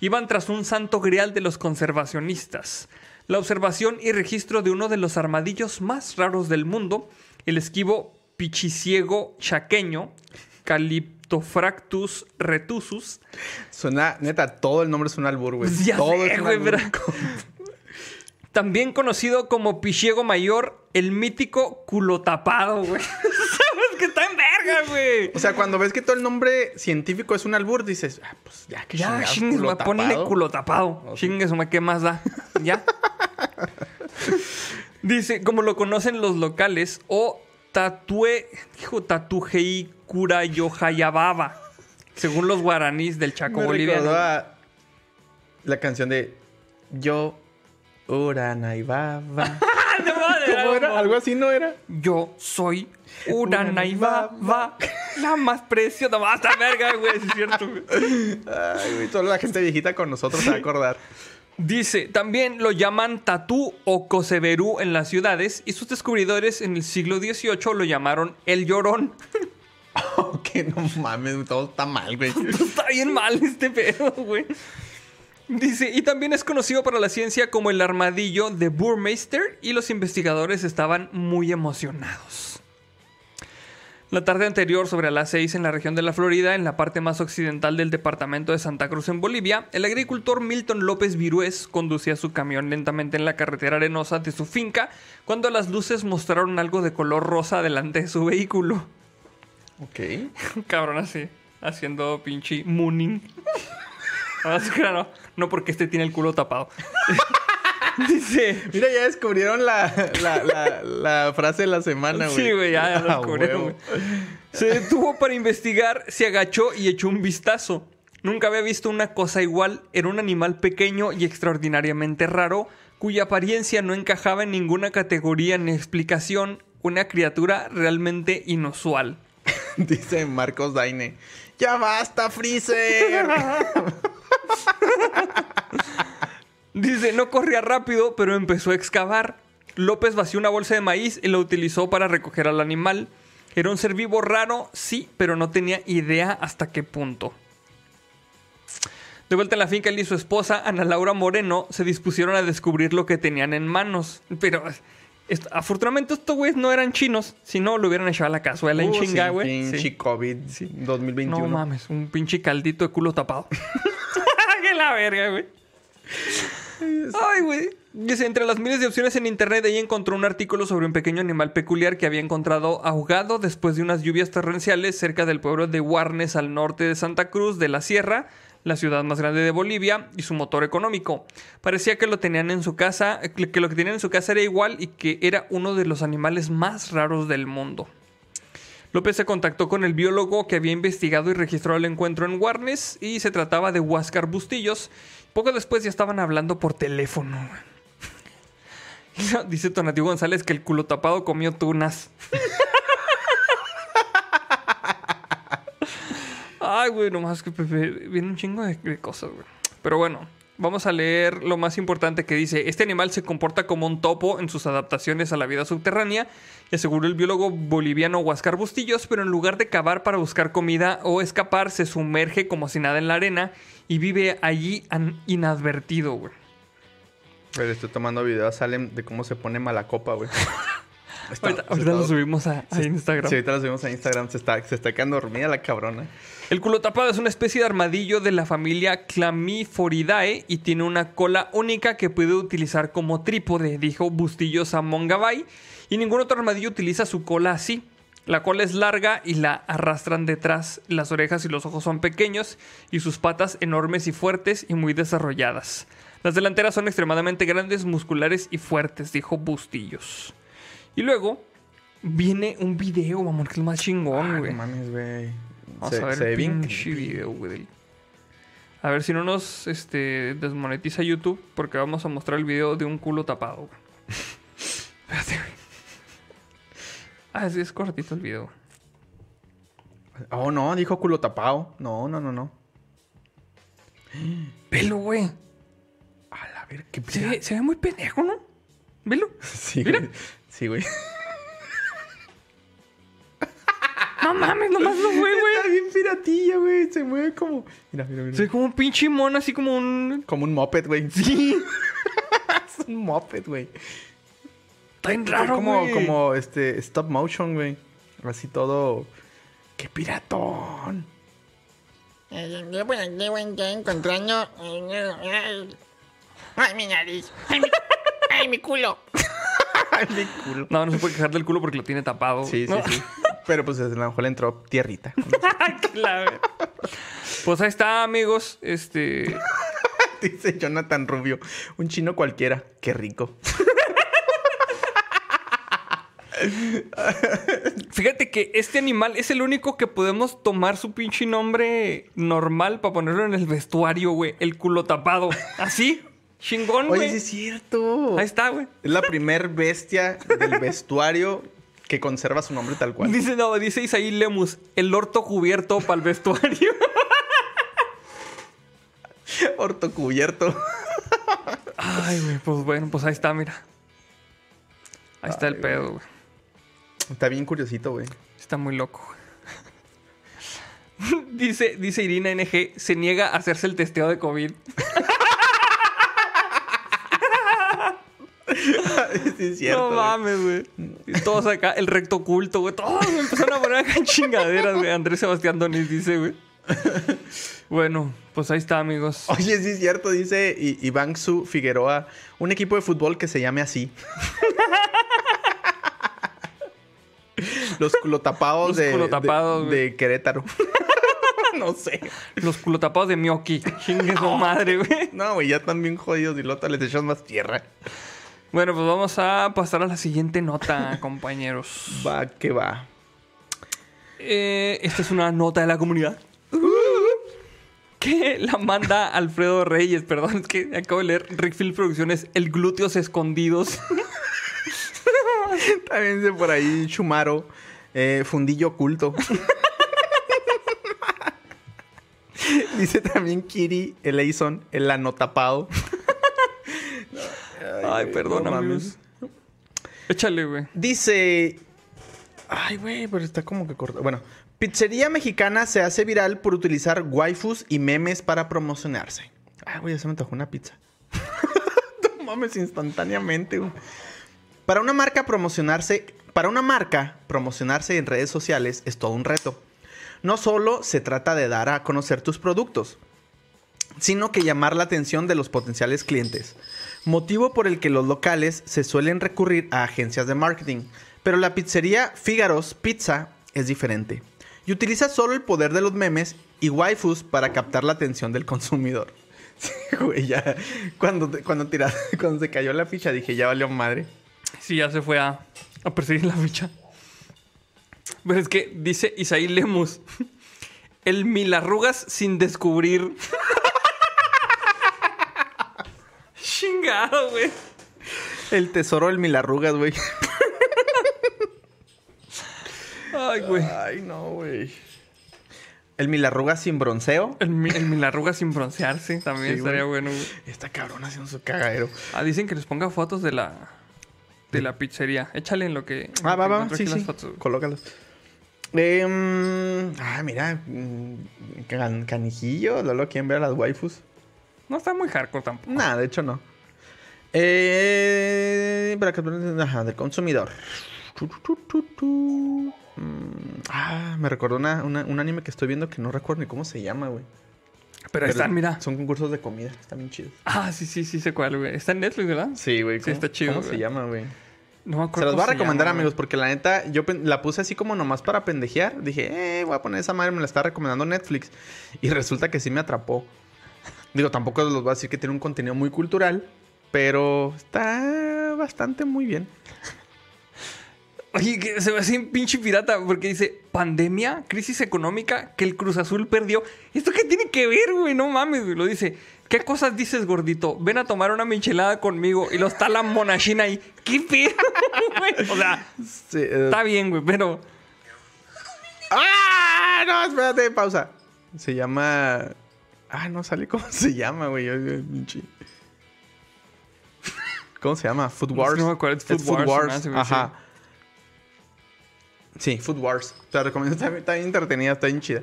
Iban tras un santo grial de los conservacionistas. La observación y registro de uno de los armadillos más raros del mundo, el esquivo pichiciego chaqueño, Calyptofractus retusus, Suena, neta, todo el nombre es un albur, güey. Pues ya todo sé, es un albur. también conocido como pichiego mayor, el mítico culo tapado, güey. Que está en verga, güey. O sea, cuando ves que todo el nombre científico es un albur, dices, ah, pues ya que Ya, chingues, culo me ponle culo tapado. Oh, sí. Chingues, me, ¿qué más da? ¿Ya? Dice, como lo conocen los locales, o tatue, dijo tatujei curayohayababa, según los guaraníes del Chaco Me Boliviano. a la canción de Yo, Urana y Baba. ¡Ah, de madre! ¿Cómo era? ¿Algo así no era? Yo soy una naivaba, la más preciosa. Basta, verga, güey, es cierto. Ay, güey, toda la gente viejita con nosotros se va a acordar. Dice, también lo llaman tatú o coseberú en las ciudades y sus descubridores en el siglo XVIII lo llamaron el llorón. que no mames, todo está mal, güey. Está bien mal este pedo, güey. Dice, y también es conocido para la ciencia como el armadillo de Burmeister y los investigadores estaban muy emocionados. La tarde anterior, sobre las 6 en la región de la Florida, en la parte más occidental del departamento de Santa Cruz en Bolivia, el agricultor Milton López Virués conducía su camión lentamente en la carretera arenosa de su finca cuando las luces mostraron algo de color rosa delante de su vehículo. Ok. Cabrón así, haciendo pinche mooning. No, no porque este tiene el culo tapado. Dice. Mira, ya descubrieron la, la, la, la frase de la semana, güey. Sí, güey, ya, ya lo descubrieron, güey. Se detuvo para investigar, se agachó y echó un vistazo. Nunca había visto una cosa igual. Era un animal pequeño y extraordinariamente raro, cuya apariencia no encajaba en ninguna categoría ni explicación. Una criatura realmente inusual. Dice Marcos Daine. ¡Ya basta, Freezer! Dice, no corría rápido, pero empezó a excavar. López vació una bolsa de maíz y la utilizó para recoger al animal. Era un ser vivo raro, sí, pero no tenía idea hasta qué punto. De vuelta en la finca, él y su esposa, Ana Laura Moreno, se dispusieron a descubrir lo que tenían en manos. Pero esto- afortunadamente estos güeyes no eran chinos, si no lo hubieran echado a la cazuela en Uh, chinga, sí, güey. Pinche Sí. COVID 2021. No mames, un pinche caldito de culo tapado. ¡Qué la verga, güey! Ay, güey. Dice, entre las miles de opciones en internet, ella encontró un artículo sobre un pequeño animal peculiar que había encontrado ahogado después de unas lluvias torrenciales cerca del pueblo de Warnes, al norte de Santa Cruz de la Sierra, la ciudad más grande de Bolivia, y su motor económico. Parecía que lo tenían en su casa, que lo que tenían en su casa era igual y que era uno de los animales más raros del mundo. López se contactó con el biólogo que había investigado y registró el encuentro en Warnes y se trataba de Huáscar Bustillos. Poco después ya estaban hablando por teléfono. Dice Tonatiuh González que el culo tapado comió tunas. Ay, güey, nomás que viene un chingo de, cosas, güey. Pero bueno, vamos a leer lo más importante que dice. Este animal se comporta como un topo en sus adaptaciones a la vida subterránea, y aseguró el biólogo boliviano Huáscar Bustillos, pero en lugar de cavar para buscar comida o escapar, se sumerge como si nada en la arena y vive allí inadvertido, güey. Pero estoy tomando videos, salen de cómo se pone mala copa, güey. Está- Ahorita, ahorita está- lo subimos a, a Instagram. Sí, ahorita lo subimos a Instagram. Se está, se está quedando dormida la cabrona. El culo tapado es una especie de armadillo de la familia Clamiforidae y tiene una cola única que puede utilizar como trípode, dijo Bustillos a Mongabay. Y ningún otro armadillo utiliza su cola así. La cola es larga y la arrastran detrás. Las orejas y los ojos son pequeños y sus patas enormes y fuertes y muy desarrolladas. Las delanteras son extremadamente grandes, musculares y fuertes, dijo Bustillos. Y luego viene un video, mamón, que es más chingón, güey. no mames, güey. Vamos Se, a ver el pinche video, güey. A ver si no nos este, desmonetiza YouTube, porque vamos a mostrar el video de un culo tapado, güey. Espérate, güey. Ah, es cortito el video. Oh, no, dijo culo tapado. No, no, no, no. Velo, güey. A la ver, qué Se ve, se ve muy pendejo, ¿no? Velo. Sí, Mira. güey. Sí, güey. No mames, nomás lo fue, Está güey. bien piratilla, güey. Se mueve como. Mira, mira, mira. Se ve como un pinche mono, así como un. Como un moped, güey. Sí. es un moped, güey. Está bien raro, como, güey. como este stop motion, güey. Así todo. ¡Qué piratón! Yo por aquí voy ya encontrando. Ay, mi nariz. Ay, mi, ay, mi culo. Ay, mi culo. No, no se puede quejar del culo porque lo tiene tapado. Sí, sí, No. sí. Pero pues a lo mejor le entró tierrita. La ver- Pues ahí está, amigos. Este. Dice Jonathan Rubio. Un chino cualquiera. Qué rico. Fíjate que este animal es el único que podemos tomar su pinche nombre normal para ponerlo en el vestuario, güey. El culo tapado. Así. Chingón, güey. Oye, sí es cierto. Ahí está, güey. Es la primer bestia del vestuario que conserva su nombre tal cual. Dice, no, dice Isaí Lemus, el orto cubierto para el vestuario. Ortocubierto. Ay, güey, pues bueno, pues ahí está, mira. Ahí está el pedo, güey. Está bien curiosito, güey. Está muy loco. dice, dice Irina NG, se niega a hacerse el testeo de COVID. sí, es cierto. no mames, güey. Todos acá, el recto oculto, güey. Todos me empezaron a poner acá en chingaderas, güey. Andrés Sebastián Donis dice, güey. Bueno, pues ahí está, amigos. Oye, sí es cierto, dice Iván Su Figueroa, un equipo de fútbol que se llame así. Los culotapados Los de, culotapados, de, Querétaro. no sé. Los culotapados de Miyoki. Chingue su madre, güey. No, güey, ya están bien jodidos y luego les echas más tierra. Bueno, pues vamos a pasar a la siguiente nota, compañeros. Va, que va. Eh, esta es una nota de la comunidad. Que la manda Alfredo Reyes, perdón, es que acabo de leer Rickfield Producciones, El Glúteos Escondidos. También dice por ahí Chumaro, eh, fundillo oculto. dice también Kiri, Eleison, el anotapado. Ay, güey, perdón, no. Échale, güey. Dice. Ay, güey, pero está como que corto. Bueno, pizzería mexicana se hace viral por utilizar waifus y memes para promocionarse. Ay, güey, ya se me antojó una pizza. no mames, instantáneamente, güey. Para una marca promocionarse. Para una marca, promocionarse en redes sociales es todo un reto. No solo se trata de dar a conocer tus productos, sino que llamar la atención de los potenciales clientes. Motivo por el que los locales se suelen recurrir a agencias de marketing, pero la pizzería Figaro's Pizza es diferente y utiliza solo el poder de los memes y waifus para captar la atención del consumidor. Cuando, cuando, cuando se cayó la ficha dije, ya valió madre. Sí, ya se fue a, a perseguir la ficha. Pero es que dice Isaí Lemus. El mil arrugas sin descubrir. Chingado, güey. El tesoro del mil arrugas, güey. Ay, güey. Ay, no, güey. El mil arrugas sin bronceo. El, el mil arrugas sin broncearse también Sí, estaría güey. bueno, güey. Esta cabrona haciendo su cagadero. Ah, dicen que les ponga fotos de la de la pizzería. Échale en lo que. Ah, va, va, sí, sí. fotos. Colócalos. Em, ah, mira. mm, can- canijillo. Lolo, ¿quieren ver a las waifus? No está muy hardcore tampoco. Nah, de hecho no. Eh, para que- ajá, del consumidor. Mm, ah, me recordó una- una- un anime que estoy viendo que no recuerdo ni cómo se llama, güey. Pero están, mira. Son concursos de comida, están bien chidos. Ah, sí, sí, sí sé cuál, güey. Está en Netflix, ¿verdad? Sí, güey. Sí, ¿cómo- está chido, ¿Cómo se llama, güey? No me Se los voy a recomendar, llama, amigos, güey. porque la neta, yo la puse así como nomás para pendejear. Dije, eh, voy a poner esa madre, me la está recomendando Netflix. Y resulta que sí me atrapó. Digo, tampoco les voy a decir que tiene un contenido muy cultural, pero está bastante muy bien. Oye, que se me hace un pinche pirata porque dice pandemia, crisis económica, que el Cruz Azul perdió. ¿Esto qué tiene que ver, güey? No mames, güey. Lo dice. ¿Qué cosas dices, gordito? Ven a tomar una michelada conmigo. Y lo está la monachina ahí. ¿Qué pedo, güey? O sea, Sí, eh, está bien, güey, pero. ¡Ah! No, espérate, pausa. Se llama. Ah, no sale cómo se llama, güey. ¿Cómo se llama? Food Wars. No me acuerdo, es Food Wars, hace, güey, Ajá. Sí, Food Wars. Te la recomiendo. Está, está bien entretenida, está bien chida.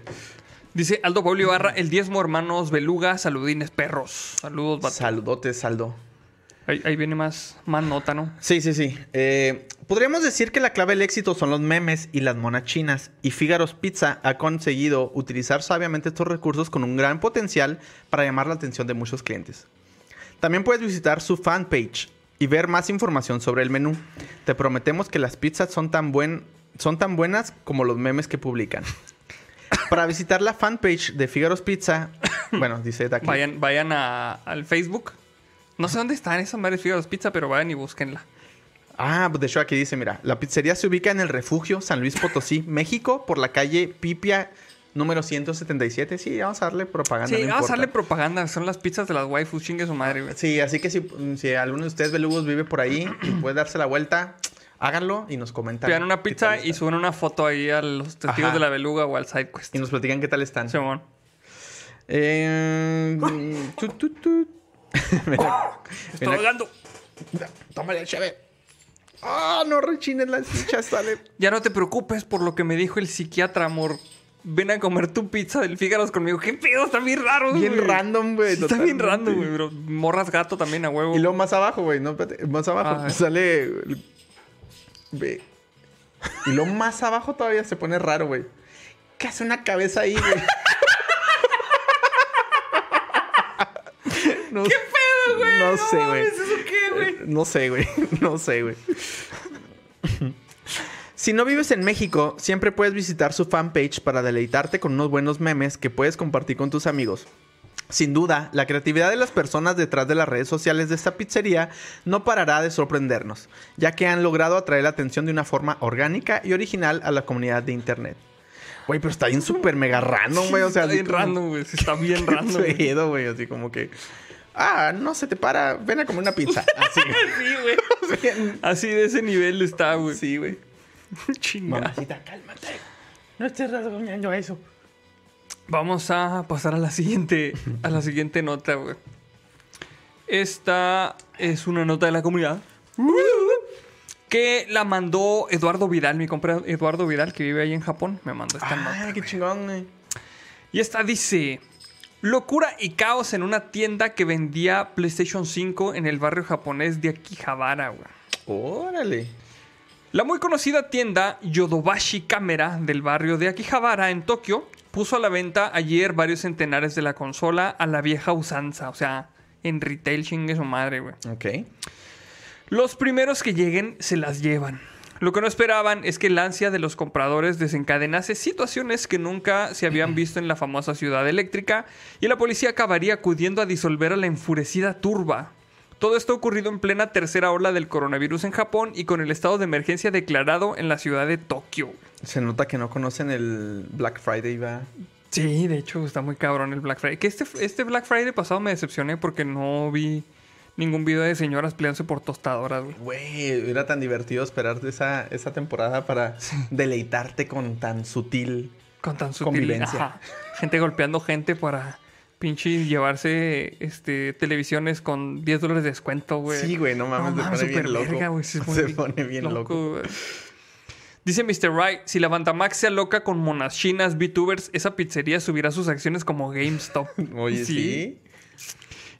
Dice Aldo Pablo Ibarra, el diezmo hermanos Beluga, saludines perros. Saludos, vato. Saludotes, saldo. Ahí, ahí viene más, más nota, ¿no? Sí, sí, sí. Eh, podríamos decir que la clave del éxito son los memes y las monas chinas. Y Figaro's Pizza ha conseguido utilizar sabiamente estos recursos con un gran potencial para llamar la atención de muchos clientes. También puedes visitar su fanpage y ver más información sobre el menú. Te prometemos que las pizzas son tan, buen, son tan buenas como los memes que publican. Para visitar la fanpage de Figaro's Pizza, bueno, dice de aquí. Vayan, vayan a- al Facebook. No sé dónde están esas madres Figaro's Pizza, pero vayan y búsquenla. Ah, pues de hecho aquí dice, mira, la pizzería se ubica en el refugio San Luis Potosí, México, por la calle Pipia número 177. Sí, vamos a darle propaganda. Sí, no vamos a darle propaganda. Son las pizzas de las waifus, chingue su madre, güey. Sí, así que si, si alguno de ustedes belugos vive por ahí y puede darse la vuelta, háganlo y nos comentan. Pidan una pizza y suben una foto ahí a los testigos Ajá. de la beluga o al SideQuest. Y nos platican qué tal están. Simón. Eh, tu, tu, tu. Mira, Estoy mira, ahogando. tómale, chave. Ah, no rechines las fichas, sale. Ya no te preocupes por lo que me dijo el psiquiatra, amor. Ven a comer tu pizza del Fígaros conmigo. ¿Qué pedo? Está bien raro, güey. Bien random, güey. Está bien random, güey. Morras gato también a huevo. Y luego más abajo, güey, no, más abajo Ah. sale. Ve. Y luego más abajo todavía se pone raro, güey. ¿Qué hace una cabeza ahí, güey? No, ¿Qué pedo, güey? No, sé, güey. ¿Eso qué, güey? No sé, güey. No sé, güey. Si no vives en México, siempre puedes visitar su fanpage para deleitarte con unos buenos memes que puedes compartir con tus amigos. Sin duda, la creatividad de las personas detrás de las redes sociales de esta pizzería no parará de sorprendernos, ya que han logrado atraer la atención de una forma orgánica y original a la comunidad de internet. Güey, pero está bien súper mega random, güey. O sea, está bien como- random, güey. Está bien random. güey. Pedo, güey. Así como que. Ah, no se te para. Ven a comer una pizza. Así. Sí, güey. Así de ese nivel está, güey. sí, güey. Chinga. Mamacita, cálmate. No estés rasguñando eso. Vamos a pasar a la siguiente, a la siguiente nota, güey. Esta es una nota de la comunidad que la mandó Eduardo Vidal, mi compa Eduardo Vidal, que vive ahí en Japón, me mandó esta nota. Ah, qué chingón, güey. Y esta dice: Locura y caos en una tienda que vendía PlayStation 5 en el barrio japonés de Akihabara, güey. Órale. La muy conocida tienda Yodobashi Camera del barrio de Akihabara en Tokio puso a la venta ayer varios centenares de la consola a la vieja usanza, o sea, en retail chingue su madre, güey. Ok. Los primeros que lleguen se las llevan. Lo que no esperaban es que el ansia de los compradores desencadenase situaciones que nunca se habían visto en la famosa ciudad eléctrica y la policía acabaría acudiendo a disolver a la enfurecida turba. Todo esto ha ocurrido en plena tercera ola del coronavirus en Japón y con el estado de emergencia declarado en la ciudad de Tokio. Se nota que no conocen el Black Friday, va. Sí, de hecho está muy cabrón el Black Friday. Que este, este Black Friday pasado me decepcioné porque no vi ningún video de señoras peleándose por tostadoras, güey. Güey, era tan divertido esperar esa, esa temporada para deleitarte con tan sutil. Con tan sutil. Convivencia. ajá. Gente golpeando gente para pinche llevarse este, televisiones con 10 dólares de descuento, güey. Sí, güey, no mames, se pone bien loco. verga, güey, se, Se pone, bien loco. Dice Mr. Wright, si la Bandamax se aloca con monas chinas, VTubers, esa pizzería subirá sus acciones como GameStop. Oye, sí.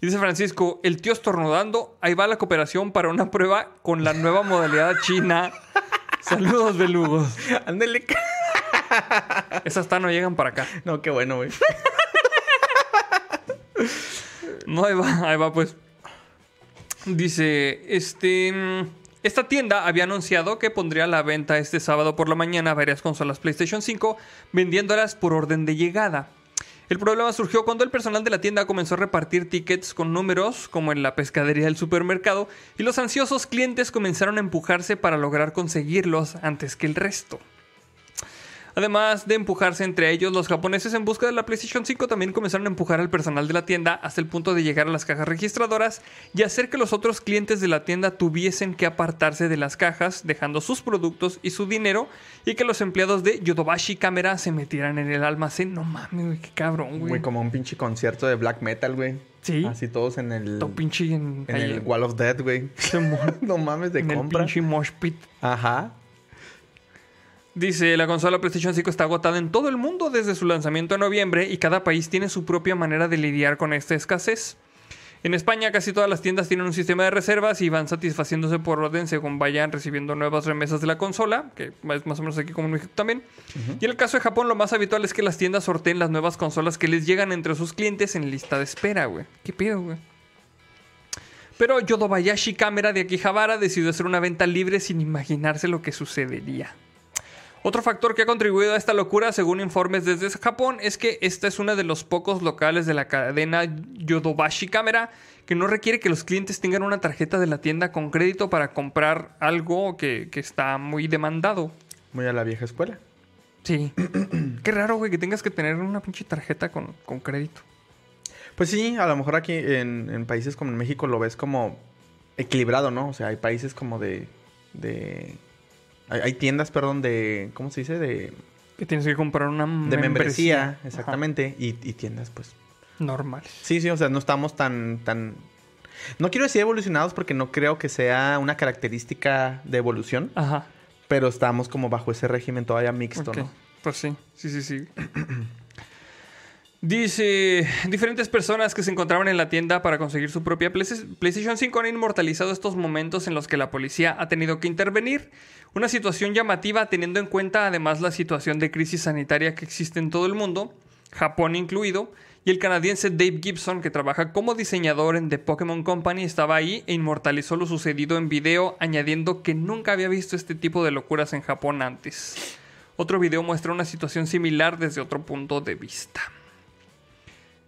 Y dice Francisco, el tío estornudando, ahí va la cooperación para una prueba con la nueva modalidad china. Saludos, belugos. Ándale. Esas tan no llegan para acá. No, qué bueno, güey. No, ahí va, ahí va, pues. Dice, este... mm, Esta tienda había anunciado que pondría a la venta este sábado por la mañana varias consolas PlayStation 5, vendiéndolas por orden de llegada. El problema surgió cuando el personal de la tienda comenzó a repartir tickets con números, como en la pescadería del supermercado, y los ansiosos clientes comenzaron a empujarse para lograr conseguirlos antes que el resto. Además de empujarse entre ellos, los japoneses en busca de la PlayStation 5 también comenzaron a empujar al personal de la tienda hasta el punto de llegar a las cajas registradoras y hacer que los otros clientes de la tienda tuviesen que apartarse de las cajas, dejando sus productos y su dinero, y que los empleados de Yodobashi Camera se metieran en el almacén. No mames, güey, qué cabrón, güey. Güey, como un pinche concierto de black metal, güey. Sí. Así todos en el. Todo pinche en, En el Wall of Death, güey. No mames, de en el compra. pinche mosh pit. Ajá. Dice, la consola PlayStation 5 está agotada en todo el mundo desde su lanzamiento en noviembre y cada país tiene su propia manera de lidiar con esta escasez. En España casi todas las tiendas tienen un sistema de reservas y van satisfaciéndose por orden según vayan recibiendo nuevas remesas de la consola, que es más o menos aquí como en México también. Y en el caso de Japón lo más habitual es que las tiendas sorteen las nuevas consolas que les llegan entre sus clientes en lista de espera, güey. ¿Qué pedo, güey? Pero Yodobayashi Camera de Akihabara decidió hacer una venta libre sin imaginarse lo que sucedería. Otro factor que ha contribuido a esta locura, según informes desde Japón, es que esta es uno de los pocos locales de la cadena Yodobashi Camera que no requiere que los clientes tengan una tarjeta de la tienda con crédito para comprar algo que, que está muy demandado. Muy a la vieja escuela. Sí. Qué raro, güey, que tengas que tener una pinche tarjeta con, con crédito. Pues sí, a lo mejor aquí en, en países como en México lo ves como equilibrado, ¿no? O sea, hay países como de. de hay, hay tiendas, perdón, de. ¿Cómo se dice? De, Que tienes que comprar una de membresía, exactamente. Y, y tiendas, pues. Normales. Sí, sí, o sea, no estamos tan. tan no quiero decir evolucionados porque no creo que sea una característica de evolución, Ajá. pero estamos como bajo ese régimen todavía mixto, ¿no? Pues sí, sí, sí, sí. Dice, diferentes personas que se encontraban en la tienda para conseguir su propia Play- PlayStation 5 han inmortalizado estos momentos en los que la policía ha tenido que intervenir. Una situación llamativa teniendo en cuenta además la situación de crisis sanitaria que existe en todo el mundo, Japón incluido, Y el canadiense Dave Gibson, que trabaja como diseñador en The Pokémon Company, estaba ahí e inmortalizó lo sucedido en video, añadiendo que nunca había visto este tipo de locuras en Japón antes. Otro video muestra una situación similar desde otro punto de vista.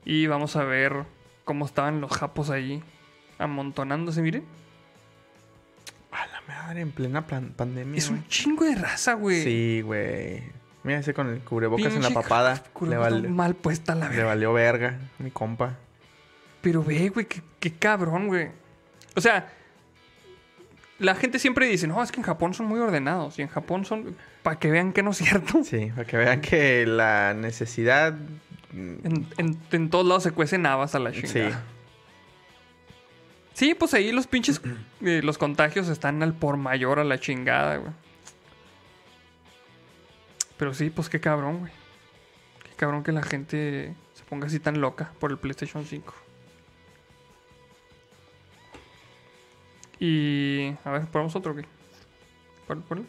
Y vamos a ver cómo estaban los japos ahí amontonándose, miren. Madre, en plena pandemia. Es un chingo de raza, güey. Sí, güey. Mira ese con el cubrebocas en la Pinche papada. Le, vale- mal puesta la le verga. valió verga, mi compa. Pero ve, güey, qué, qué cabrón, güey. O sea, la gente siempre dice, no, es que en Japón son muy ordenados. Y en Japón son, para que vean que no es cierto. Sí, para que vean que la necesidad. En, en- en todos lados se cuecen habas a la chingada. Sí, pues ahí los pinches, eh, los contagios están al por mayor a la chingada, güey. Pero sí, pues qué cabrón, güey. Qué cabrón que la gente se ponga así tan loca por el PlayStation 5. Y... A ver, ¿ponemos otro qué? ¿Cuál, cuál?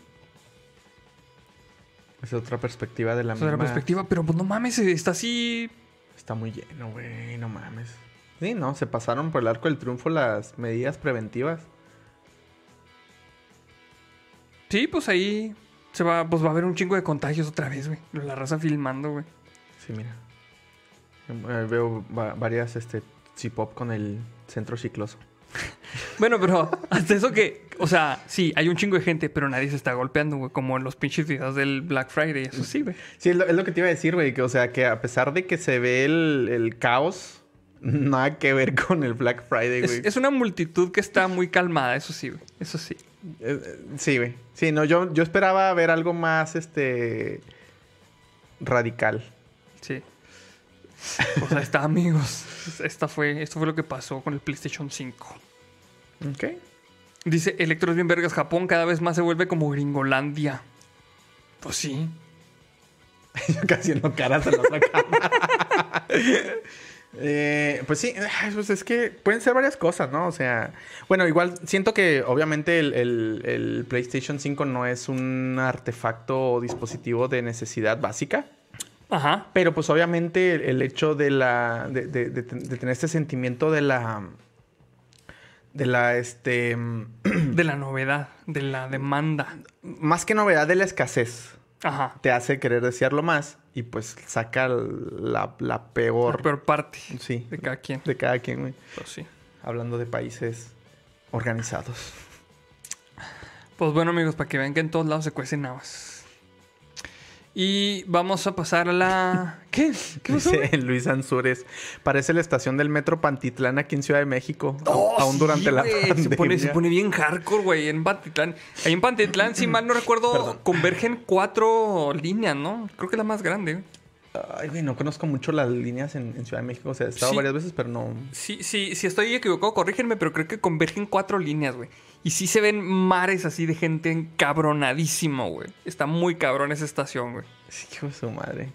Es otra perspectiva de la es misma. la perspectiva, pero pues no mames, está así... Está muy lleno, güey. No mames. Sí, no, se pasaron por el arco del triunfo las medidas preventivas. Sí, pues ahí se va, pues va a haber un chingo de contagios otra vez, güey. La raza filmando, güey. Sí, mira. Eh, veo va- varias este pop con el centro cicloso. Bueno, pero hasta eso que, o sea, sí, hay un chingo de gente, pero nadie se está golpeando, güey, como en los pinches videos del Black Friday, eso sí, güey. Sí, es lo, es lo que te iba a decir, güey. Que, o sea, que a pesar de que se ve el, el caos, nada que ver con el Black Friday, Es, güey. es una multitud que está muy calmada, eso sí, güey. Eso sí. Eh, eh, Sí, güey. Sí, no, yo, yo esperaba ver algo más, este... Radical. Sí. Pues ahí está, amigos. Esta fue, esto fue lo que pasó con el PlayStation 5. Ok. Dice Electros bien vergas, Japón cada vez más se vuelve como Gringolandia. Pues sí. Yo casi haciendo caras en la otra cámara. Eh, pues sí, pues es que pueden ser varias cosas, ¿no? O sea, bueno, igual siento que obviamente el, el- el PlayStation 5 no es un artefacto o dispositivo de necesidad básica. Ajá. Pero pues obviamente el, el hecho de la. De, de- de ten- de tener este sentimiento de la. De la este. De la novedad, de la demanda. Más que novedad de la escasez. Ajá. Te hace querer desearlo más. Y pues saca la, la peor. La peor parte Sí. de cada quien. De cada quien, güey. Pues sí. Hablando de países organizados. Pues bueno, amigos, para que vean que en todos lados se cuecen habas. Y vamos a pasar a la. ¿Qué? ¿Qué pasó? Dice Luis Ansures. Parece la estación del metro Pantitlán aquí en Ciudad de México. Oh, aún sí, durante la pandemia. Se pone, se pone bien hardcore, güey, en Pantitlán. Ahí en Pantitlán, si mal no recuerdo, convergen cuatro líneas, ¿no? Creo que es la más grande. Ay, güey, no conozco mucho las líneas en, en Ciudad de México. O sea, he estado Sí. varias veces, pero no. Sí, sí, si estoy equivocado, corrígenme, pero creo que convergen cuatro líneas, güey. Y sí se ven mares así de gente encabronadísimo, güey. Está muy cabrón esa estación, güey. Sí, de su madre.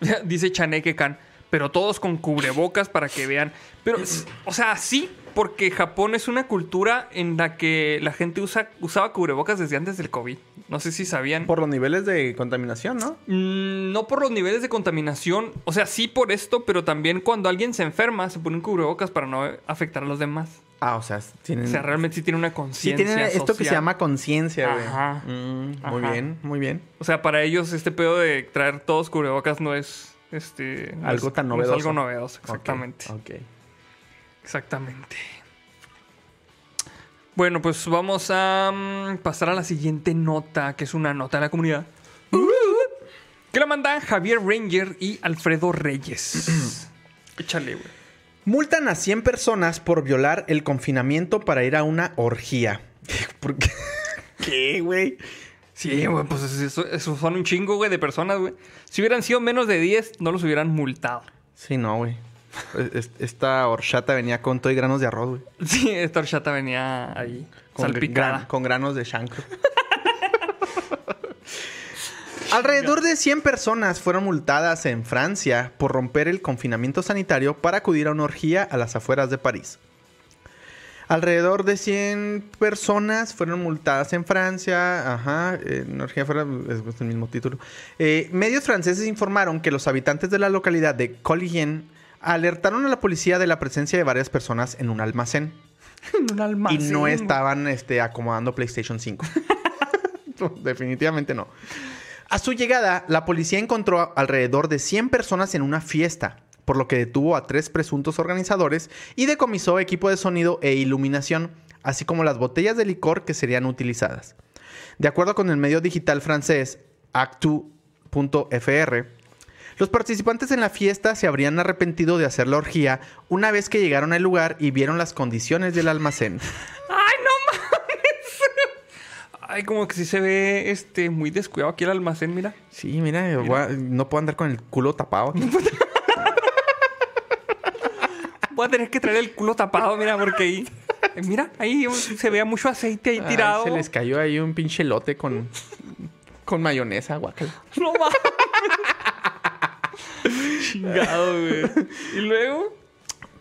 Dice Chaneke Khan, pero todos con cubrebocas para que vean. Pero, o sea, sí, porque Japón es una cultura en la que la gente usa, usaba cubrebocas desde antes del COVID. No sé si sabían. Por los niveles de contaminación, ¿no? Mm, no por los niveles de contaminación, o sea, sí por esto, pero también cuando alguien se enferma se ponen cubrebocas para no afectar a los demás. Ah, o sea, tienen. O sea, realmente sí tiene una sí conciencia. tienen esto que se llama conciencia, güey. Ajá. Mm, muy Ajá. bien, muy bien. O sea, para ellos este pedo de traer todos cubrebocas no es este no Algo es- tan no es novedoso. algo novedoso, exactamente. Ok. ok. Exactamente. Bueno, pues vamos a mm, pasar a la siguiente nota, que es una nota de la comunidad. Que la mandan Javier Ranger y Alfredo Reyes. Échale, güey. Multan a 100 personas por violar el confinamiento para ir a una orgía. ¿Por qué? ¿Qué, güey? Sí, güey, pues eso, eso son un chingo, güey, de personas, güey. Si hubieran sido menos de 10, no los hubieran multado. Sí, no, güey. Es- Esta horchata venía con todo y granos de arroz, güey. Sí, esta horchata venía ahí, Con, salpicada. gran- con granos de chancro. Alrededor de 100 personas fueron multadas en Francia por romper el confinamiento sanitario para acudir a una orgía a las afueras de París. Alrededor de 100 personas fueron multadas en Francia. Ajá, eh, energía fuera es el mismo título. Eh, medios franceses informaron que los habitantes de la localidad de Colligén alertaron a la policía de la presencia de varias personas en un almacén. En un Y almacén. no güey. estaban este, acomodando PlayStation 5. No, Definitivamente no. A su llegada, la policía encontró alrededor de 100 personas en una fiesta, por lo que detuvo a tres presuntos organizadores y decomisó equipo de sonido e iluminación, así como las botellas de licor que serían utilizadas. De acuerdo con el medio digital francés Actu.fr, los participantes en la fiesta se habrían arrepentido de hacer la orgía una vez que llegaron al lugar y vieron las condiciones del almacén. ¡Ay, como que sí se ve este muy descuidado aquí el almacén, mira. Sí, mira, a- no puedo andar con el culo tapado. aquí. Voy a tener que traer el culo tapado, mira, porque ahí. eh, Mira, ahí se vea mucho aceite ahí Ay, tirado. se les cayó ahí un pinche lote con, con mayonesa, guacala. No mames. Chingado, güey. Y luego.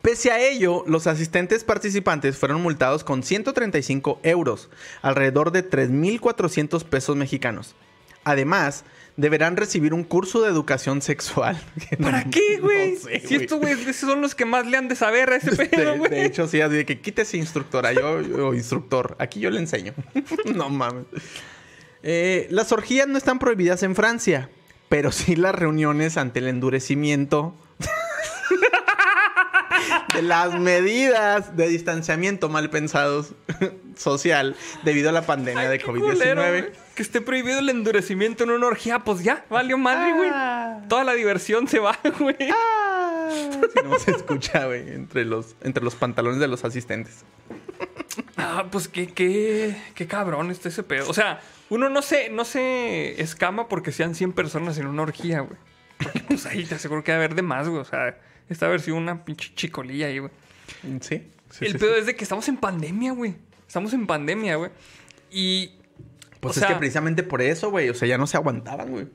Pese a ello, los asistentes participantes fueron multados con 135 euros, alrededor de 3.400 pesos mexicanos. Además, deberán recibir un curso de educación sexual. No- ¿Para qué, güey? no sé, si estos güeyes son los que más le han de saber a ese pedo, De, güey. de hecho, sí, así de que quítese instructora, yo, instructor. Aquí yo le enseño. no mames. Eh, las orgías no están prohibidas en Francia, pero sí las reuniones ante el endurecimiento de las medidas de distanciamiento mal pensados social debido a la pandemia Ay, de qué culero, COVID-19. güey. Que esté prohibido el endurecimiento en una orgía, pues ya, valió madre, Ah. güey. Toda la diversión se va, güey. Si no se escucha, güey, entre los, entre los pantalones de los asistentes. Ah, pues qué, qué, qué cabrón está ese pedo. O sea, uno no se, no se escama porque sean 100 personas en una orgía, güey. Porque, Pues ahí te aseguro que va a haber de más, güey. O sea, esta sido una pinche chicolilla ahí, güey. Sí. sí, El sí, pedo sí. es de que estamos en pandemia, güey. Estamos en pandemia, güey. Y. Pues es sea, que precisamente por eso, güey. O sea, ya no se aguantaban, güey.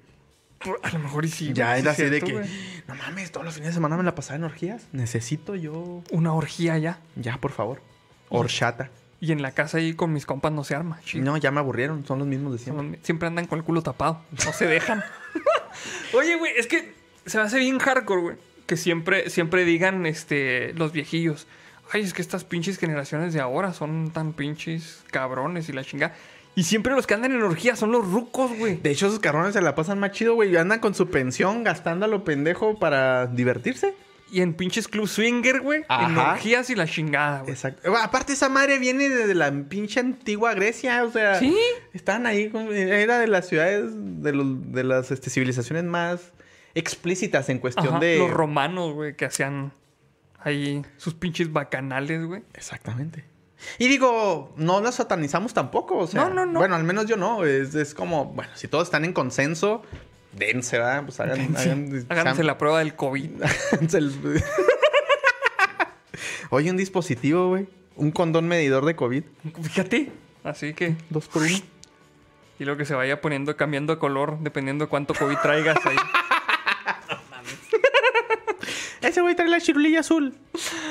A lo mejor y sí. ya güey, era es así de que, güey. no mames, todos los fines de semana me la pasaba en orgías. Necesito yo. Una orgía ya. Ya, por favor. Horchata. Y en la casa ahí con mis compas no se arma. chido. No, ya me aburrieron. Son los mismos de siempre. Siempre andan con el culo tapado. No se dejan. Oye, güey, es que se me hace bien hardcore, güey. Que siempre, siempre digan este, los viejillos. Ay, es que estas pinches generaciones de ahora son tan pinches cabrones y la chingada. Y siempre los que andan en orgía son los rucos, güey. De hecho, esos cabrones se la pasan más chido, güey. Andan con su pensión gastando a lo pendejo para divertirse. Y en pinches club swinger, güey. En orgías y la chingada, güey. Exacto. Bueno, Aparte, esa madre viene de la pinche antigua Grecia. O sea, ¿Sí? Estaban ahí. Era de las ciudades, de, los- de las este, civilizaciones más explícitas en cuestión Ajá, de. Los romanos, güey, que hacían ahí sus pinches bacanales, güey. Exactamente. Y digo, no las satanizamos tampoco. O sea, No, no, no. Bueno, al menos yo no. Es, es como, bueno, si todos están en consenso, dense, ¿verdad? Pues hagan. hagan- Háganse sean- la prueba del COVID. háganse el- Oye, un dispositivo, güey. Un condón medidor de COVID. Fíjate. Así que. Dos por uno. Y lo que se vaya poniendo, cambiando de color, dependiendo de cuánto COVID traigas ahí. Ese güey trae la chirulilla azul.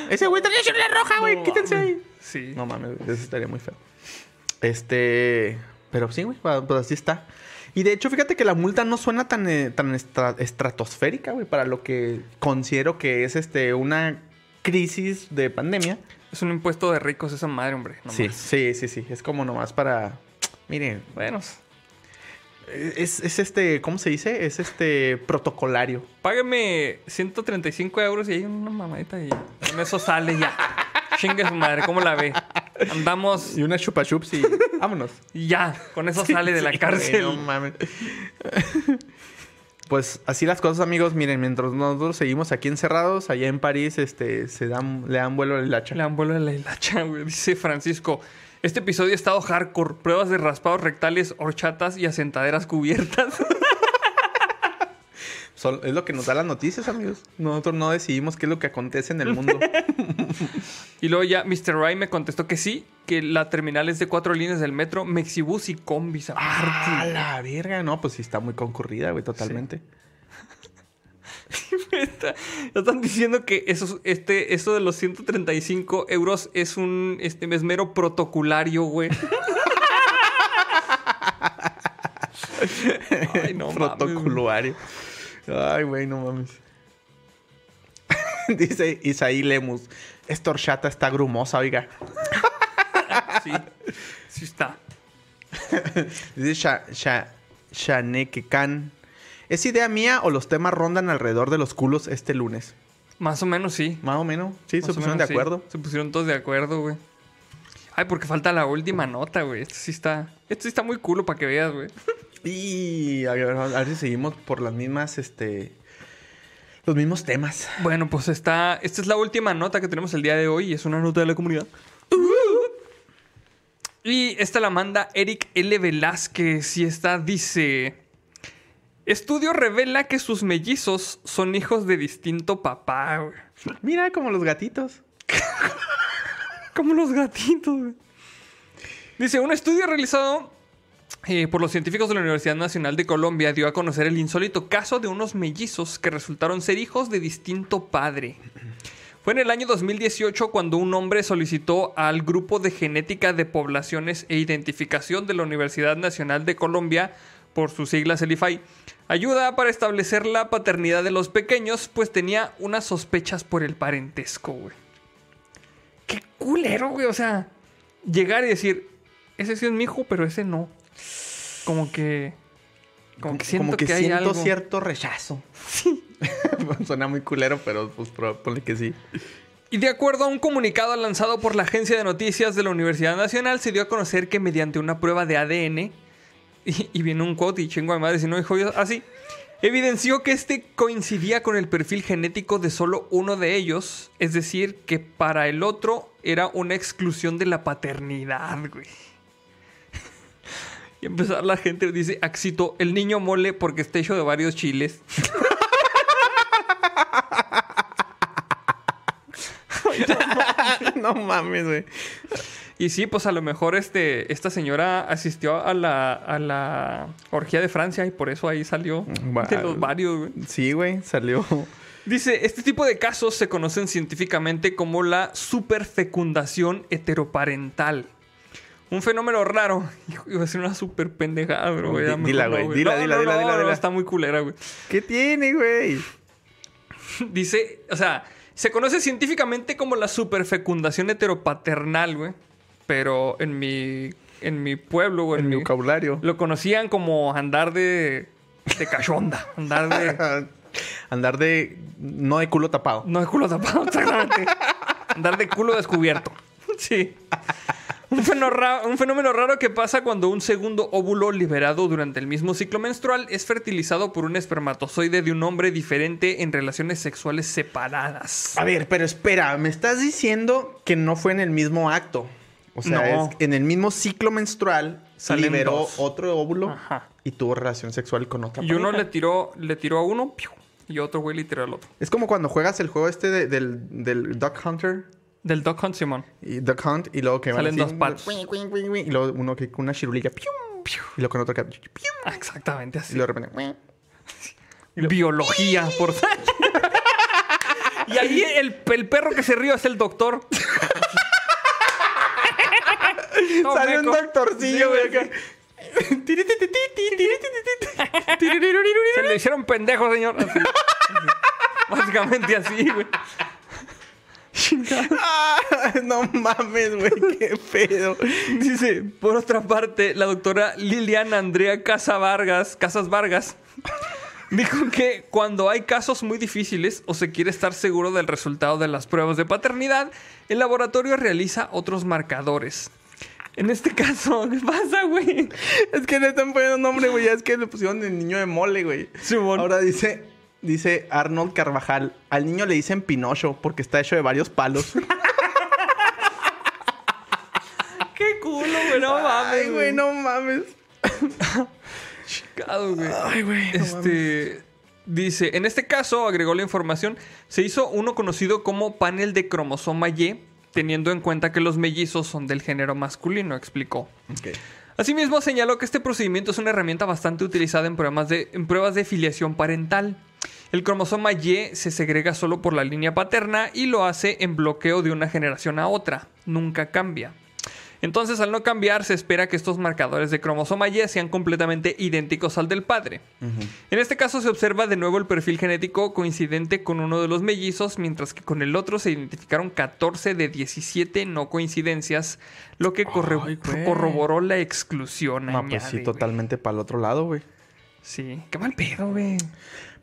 Ese güey trae la chirulilla roja, güey. No Quítense ahí. Sí. No mames, eso estaría muy feo. Este. Pero sí, güey, pues pues así está. Y de hecho, fíjate que la multa no suena tan, eh, tan estra- estratosférica, güey, para lo que considero que es este una crisis de pandemia. Es un impuesto de ricos esa madre, hombre. Sí, sí, sí, sí. Es como nomás para. Miren, Bueno, es, es este, ¿cómo se dice? Es este protocolario. págame 135 euros y hay una mamadita y con eso sale ya. Chingue su madre, ¿cómo la ve? Andamos Y una chupa chups y vámonos. y ya, con eso sale de la cárcel. güey, no mames. Pues así las cosas, amigos. Miren, mientras nosotros seguimos aquí encerrados, allá en París, este, se dan, le dan vuelo al hacha. Le dan vuelo de la hilacha, güey. Dice Francisco. Este episodio ha estado hardcore. Pruebas de raspados rectales, horchatas y asentaderas cubiertas. Es lo que nos da las noticias, amigos. Nosotros no decidimos qué es lo que acontece en el mundo. y luego ya Mr. Ray me contestó que sí, que la terminal es de cuatro líneas del metro, Mexibus y combis. ¡Ah, la verga! No, pues sí está muy concurrida, güey, totalmente. Está- Están diciendo que eso, este, eso de los 135 euros es un este, es mero protocolario, güey. Ay, no mames. Protocolario. Ay, güey, no mames. Dice Isaí Lemus. Esta horchata está grumosa, oiga. Sí, sí está. Dice Sha, Sha, Shanekekan. ¿Es idea mía o los temas rondan alrededor de los culos este lunes? Más o menos sí. Más o menos. Sí, Más se pusieron menos, de sí. acuerdo. Se pusieron todos de acuerdo, güey. Ay, porque falta la última nota, güey. Esto sí está. Esto sí está muy culo para que veas, güey. Y a ver, a ver si seguimos por las mismas, este... Los mismos temas. Bueno, pues está. Esta es la última nota que tenemos el día de hoy y es una nota de la comunidad. Y esta la manda Eric L. Velázquez y esta dice: Estudio revela que sus mellizos son hijos de distinto papá, güey. Mira, como los gatitos. Como los gatitos, güey. Dice: Un estudio realizado eh, por los científicos de la Universidad Nacional de Colombia dio a conocer el insólito caso de unos mellizos que resultaron ser hijos de distinto padre. Fue en el año 2018 cuando un hombre solicitó al Grupo de Genética de Poblaciones e Identificación de la Universidad Nacional de Colombia, por sus siglas el IFAI, ayuda para establecer la paternidad de los pequeños, pues tenía unas sospechas por el parentesco, güey. Qué culero, güey. O sea, llegar y decir, ese sí es mi hijo, pero ese no. Como que. Como que siento que, siento algo. cierto rechazo. Suena muy culero, pero pues ponle que sí. Y de acuerdo a un comunicado lanzado por la agencia de noticias de la Universidad Nacional, se dio a conocer que mediante una prueba de ADN, y, viene un quote y chingo de madre si no dijo yo así, evidenció que este coincidía con el perfil genético de solo uno de ellos, es decir, que para el otro era una exclusión de la paternidad, güey. Y empezar la gente dice, Axito, el niño mole porque está hecho de varios chiles. no mames, güey. Y sí, pues a lo mejor este, esta señora asistió a la, a la orgía de Francia y por eso ahí salió de los varios, güey. Sí, güey, salió. Dice, este tipo de casos se conocen científicamente como la superfecundación heteroparental. Un fenómeno raro. Iba a ser una super pendejada, bro. güey, dila, güey, dila, No, dila, no, dila, no, dila, dila. Está muy culera, güey. ¿Qué tiene, güey? Dice, o sea, se conoce científicamente como la superfecundación heteropaternal, güey. Pero en mi, en mi pueblo, güey, En mi vocabulario. lo conocían como andar de, de cachonda. Andar de... Andar de. No de culo tapado. No de culo tapado, exactamente. Andar de culo descubierto. Sí. Un fenómeno, ra- un fenómeno raro que pasa cuando un segundo óvulo liberado durante el mismo ciclo menstrual es fertilizado por un espermatozoide de un hombre diferente en relaciones sexuales separadas. A ver, pero espera, me estás diciendo que no fue en el mismo acto. O sea, No. es en el mismo ciclo menstrual Salen liberó dos. otro óvulo Ajá. y tuvo relación sexual con otra Y uno le tiró, le tiró a uno ¡piu! y otro güey le tiró al otro. Es como cuando juegas el juego este de- del, del Duck Hunter Del Duck Hunt Simón. y Duck Hunt y luego que van Salen así, dos patos. y luego uno que con una chirulilla y luego con otro que. Ah, exactamente y así. luego de repente Biología, por Y ahí el, el perro que se ríe es el doctor. Todo sale un doctorcillo, Sí, güey. acá. Se le hicieron pendejos, señor. Así. Básicamente así, güey. Ah, no mames, güey, qué pedo. Dice, por otra parte, la doctora Liliana Andrea Casa Vargas, Casas Vargas, dijo que cuando hay casos muy difíciles o se quiere estar seguro del resultado de las pruebas de paternidad, el laboratorio realiza otros marcadores. En este caso, ¿qué pasa, güey? Es que le están poniendo nombre, güey. Es que le pusieron el niño de mole, güey. Ahora dice, dice Arnold Carvajal. Al niño le dicen Pinocho porque está hecho de varios palos. ¡Qué culo, güey! No mames, Ay, güey, no mames. Chingado, güey. Ay, güey. no Este dice, en este caso, agregó la información, se hizo uno conocido como panel de cromosoma Y, teniendo en cuenta que los mellizos son del género masculino, explicó. mames. Ok. Asimismo, señaló que este procedimiento es una herramienta bastante utilizada en, programas de, en pruebas de filiación parental. El cromosoma Y se segrega solo por la línea paterna y lo hace en bloqueo de una generación a otra. Nunca cambia. Entonces, al no cambiar, se espera que estos marcadores de cromosoma Y sean completamente idénticos al del padre. En este caso se observa de nuevo el perfil genético coincidente con uno de los mellizos, mientras que con el otro se identificaron 14 de 17 no coincidencias, lo que Ay, corroboró la exclusión. No, pues añade, sí, güey. totalmente para el otro lado, güey. Sí, qué mal pedo, güey.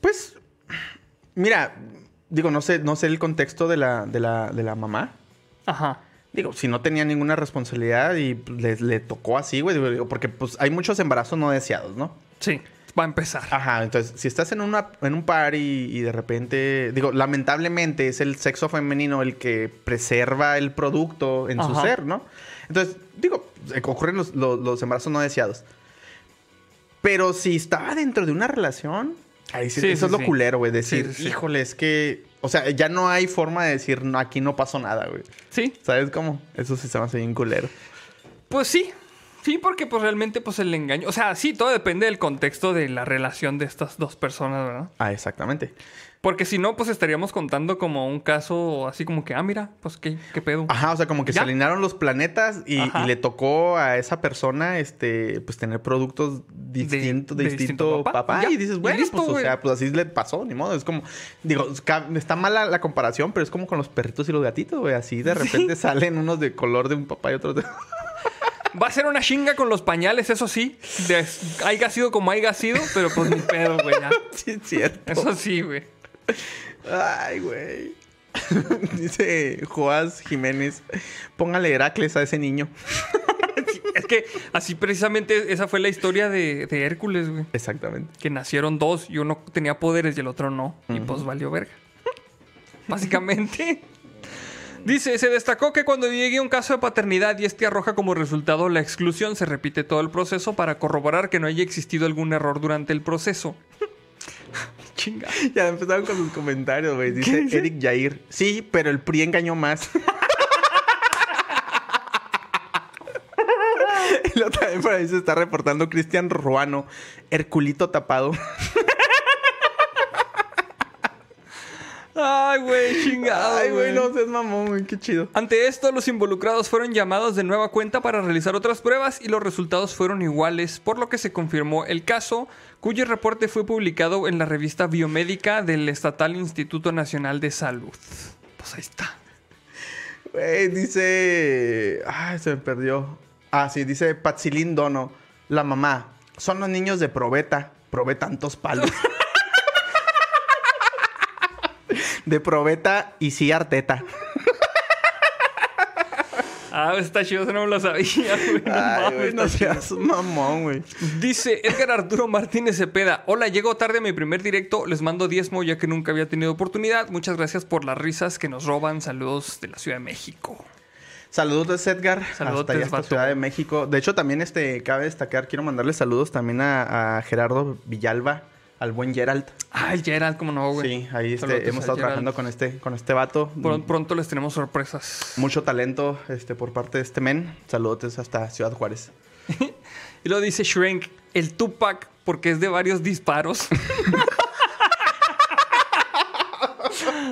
Pues, mira, digo, no sé, no sé el contexto de la, de la, de la mamá. Ajá. Digo, si no tenía ninguna responsabilidad y le, le tocó así, güey. digo, porque pues hay muchos embarazos no deseados, ¿no? Sí, va a empezar. Ajá, entonces, si estás en, una, en un party y de repente, digo, lamentablemente es el sexo femenino el que preserva el producto en su ser, ¿no? Entonces, digo, ocurren los, los- los embarazos no deseados. Pero si estaba dentro de una relación, ahí sí, Sí, eso sí, es lo sí. culero, güey. Decir, híjole, es que, o sea, ya no hay forma de decir, no, aquí no pasó nada, güey. Sí, ¿Sabes cómo? Eso sí se me hace bien culero. pues sí. Sí, porque pues realmente pues el engaño... O sea, sí, todo depende del contexto de la relación de estas dos personas, ¿verdad? Ah, exactamente. Porque si no, pues estaríamos contando como un caso así como que, ah, mira, pues qué, qué pedo. Ajá, o sea, como que se alinearon los planetas y, y le tocó a esa persona, este, pues tener productos distintos, de, de distinto, distinto papá. papá, y dices, bueno, listo, pues, o sea, pues así le pasó, ni modo. Es como, digo, está mala la comparación, pero es como con los perritos y los gatitos, güey. Así de repente salen unos de color de un papá y otros de... Va a ser una chinga con los pañales, eso sí. De, haya sido como haya sido, pero pues ni pedo, güey. sí, es cierto. Eso sí, güey. Ay, güey. Dice Joás Jiménez, póngale Heracles a ese niño. Es que así precisamente esa fue la historia de, de Hércules, güey. Exactamente. Que nacieron dos y uno tenía poderes y el otro no. Y pues valió verga. Básicamente. Dice, se destacó que cuando llegue un caso de paternidad y este arroja como resultado la exclusión, se repite todo el proceso para corroborar que no haya existido algún error durante el proceso. Chinga. Ya empezaron con sus comentarios, güey. Dice, dice? Eric Jair. Sí, pero el PRI engañó más. y luego también por ahí se está reportando Cristian Ruano. Herculito tapado. Ay, güey, chingado. Ay, güey, no seas mamón, güey. Qué chido. Ante esto, los involucrados fueron llamados de nueva cuenta para realizar otras pruebas y los resultados fueron iguales, por lo que se confirmó el caso, cuyo reporte fue publicado en la revista biomédica del Estatal Instituto Nacional de Salud. Pues ahí está. Güey, dice... Ay, se me perdió. Ah, sí, dice Patsilín Dono. La mamá. Son los niños de probeta. Probé tantos palos. de probeta y sí arteta. Ah, está chido, eso no me lo sabía, güey. No Ay, mames, güey, no está chido. seas mamón, güey. Dice Edgar Arturo Martínez Cepeda. Hola, llego tarde a mi primer directo. Les mando diezmo ya que nunca había tenido oportunidad. Muchas gracias por las risas que nos roban. Saludos de la Ciudad de México. Saludos, Edgar. Saludotes, hasta allá, hasta vato. Ciudad de México. De hecho, también este, cabe destacar, quiero mandarle saludos también a, a Gerardo Villalba, al buen Gerald. Ay, Gerald, cómo no, güey. Sí, ahí este, hemos estado Gerald. trabajando con este, con este vato. Pron- Pronto les tenemos sorpresas. Mucho talento este, por parte de este men. Saludos hasta Ciudad Juárez. Y lo dice Shrink, el Tupac, porque es de varios disparos.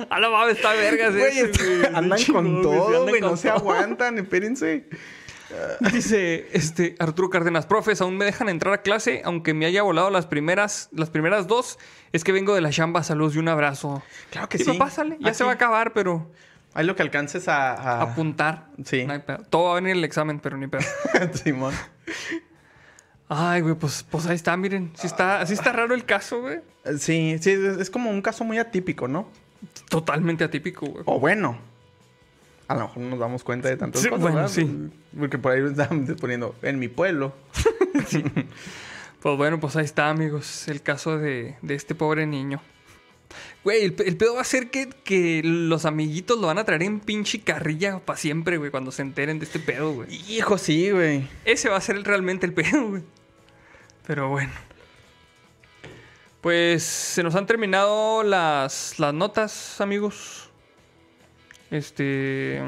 A la mames, está vergas Güey, andan con todo, güey. No se aguantan, espérense. Dice este Arturo Cárdenas, profes, aún me dejan entrar a clase, aunque me haya volado las primeras, las primeras dos, es que vengo de la chamba, saludos y un abrazo. Claro que Sí, sí. no, pásale, ya Aquí. se va a acabar, pero Hay lo que alcances a... a- apuntar. Sí. No hay pedo. Todo va a venir en el examen, pero ni pedo. Simón. Ay, güey, pues, pues ahí está, miren. Sí está, sí está raro el caso, güey. Sí, sí, es como un caso muy atípico, ¿no? Totalmente atípico, güey. O bueno. A lo mejor no nos damos cuenta de tantas Sí, cosas, bueno, ¿verdad? sí. Porque por ahí estaban poniendo en mi pueblo. Pues bueno, pues ahí está, amigos. El caso de, de este pobre niño. Güey, el, pe- el pedo va a ser que, que los amiguitos lo van a traer en pinche carrilla para siempre, güey, cuando se enteren de este pedo, güey. Hijo, sí, güey. Ese va a ser realmente el pedo, güey. Pero bueno. Pues se nos han terminado las, las notas, amigos. Este.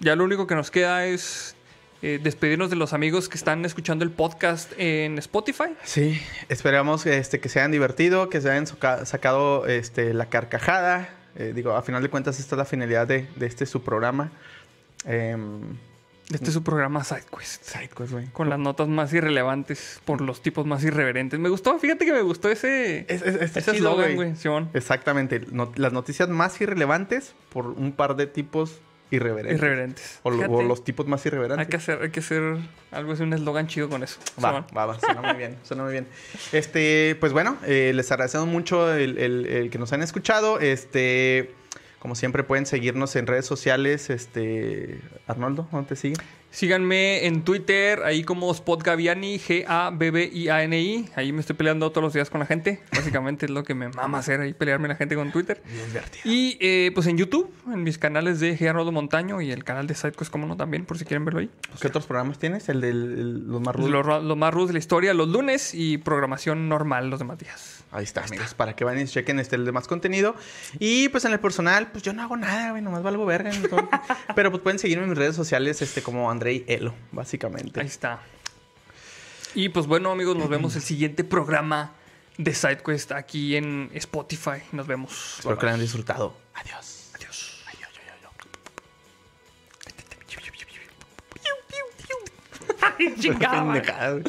Ya lo único que nos queda es eh, despedirnos de los amigos que están escuchando el podcast en Spotify. Sí, esperamos este, que se hayan divertido, que se hayan sacado este, la carcajada. Eh, digo, a final de cuentas, esta es la finalidad de, de este su programa. Em, Este es su programa SideQuest. SideQuest, güey. Con las notas más irrelevantes por los tipos más irreverentes. Me gustó, fíjate que me gustó ese Es- es- está ese chido, eslogan, güey. Exactamente. no- las noticias más irrelevantes por un par de tipos irreverentes. Irreverentes. O, lo- Fíjate, o los tipos más irreverentes. Hay que hacer, hay que hacer algo así, un eslogan chido con eso. Va, va, va, suena muy bien, suena muy bien. Este, pues bueno, eh, les agradecemos mucho el, el- el que nos han escuchado. Este, como siempre pueden seguirnos en redes sociales. Este, Arnoldo, ¿dónde te siguen? Síganme en Twitter, ahí como Spot Gaviani, G-A-B-B-I-A-N-I. Ahí me estoy peleando todos los días con la gente. Básicamente es lo que me mama hacer ahí, pelearme la gente con Twitter. Y eh, pues en YouTube, en mis canales de G. Arnoldo Montaño y el canal de Sidequest, como no, también, por si quieren verlo ahí. ¿Qué otros programas tienes? El de los más rudos. Lo, lo más rudos de la historia los lunes y programación normal los demás días. Ahí está, amigos, para que vayan y chequen este, el demás contenido. Y pues en el personal, pues yo no hago nada, güey, nomás valgo verga. entonces. Pero pues pueden seguirme en mis redes sociales, este, como Andrei Elo, básicamente. Ahí está. Y pues bueno, amigos, nos vemos el siguiente programa de SideQuest aquí en Spotify. Nos vemos. Espero que lo hayan disfrutado. Adiós. Adiós. Ay, chingada.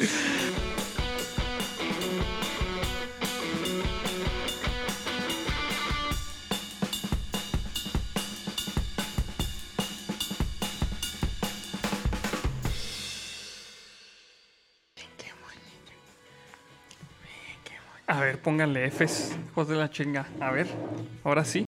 A ver, pónganle Fs, hijos de la chinga. A ver, ahora sí.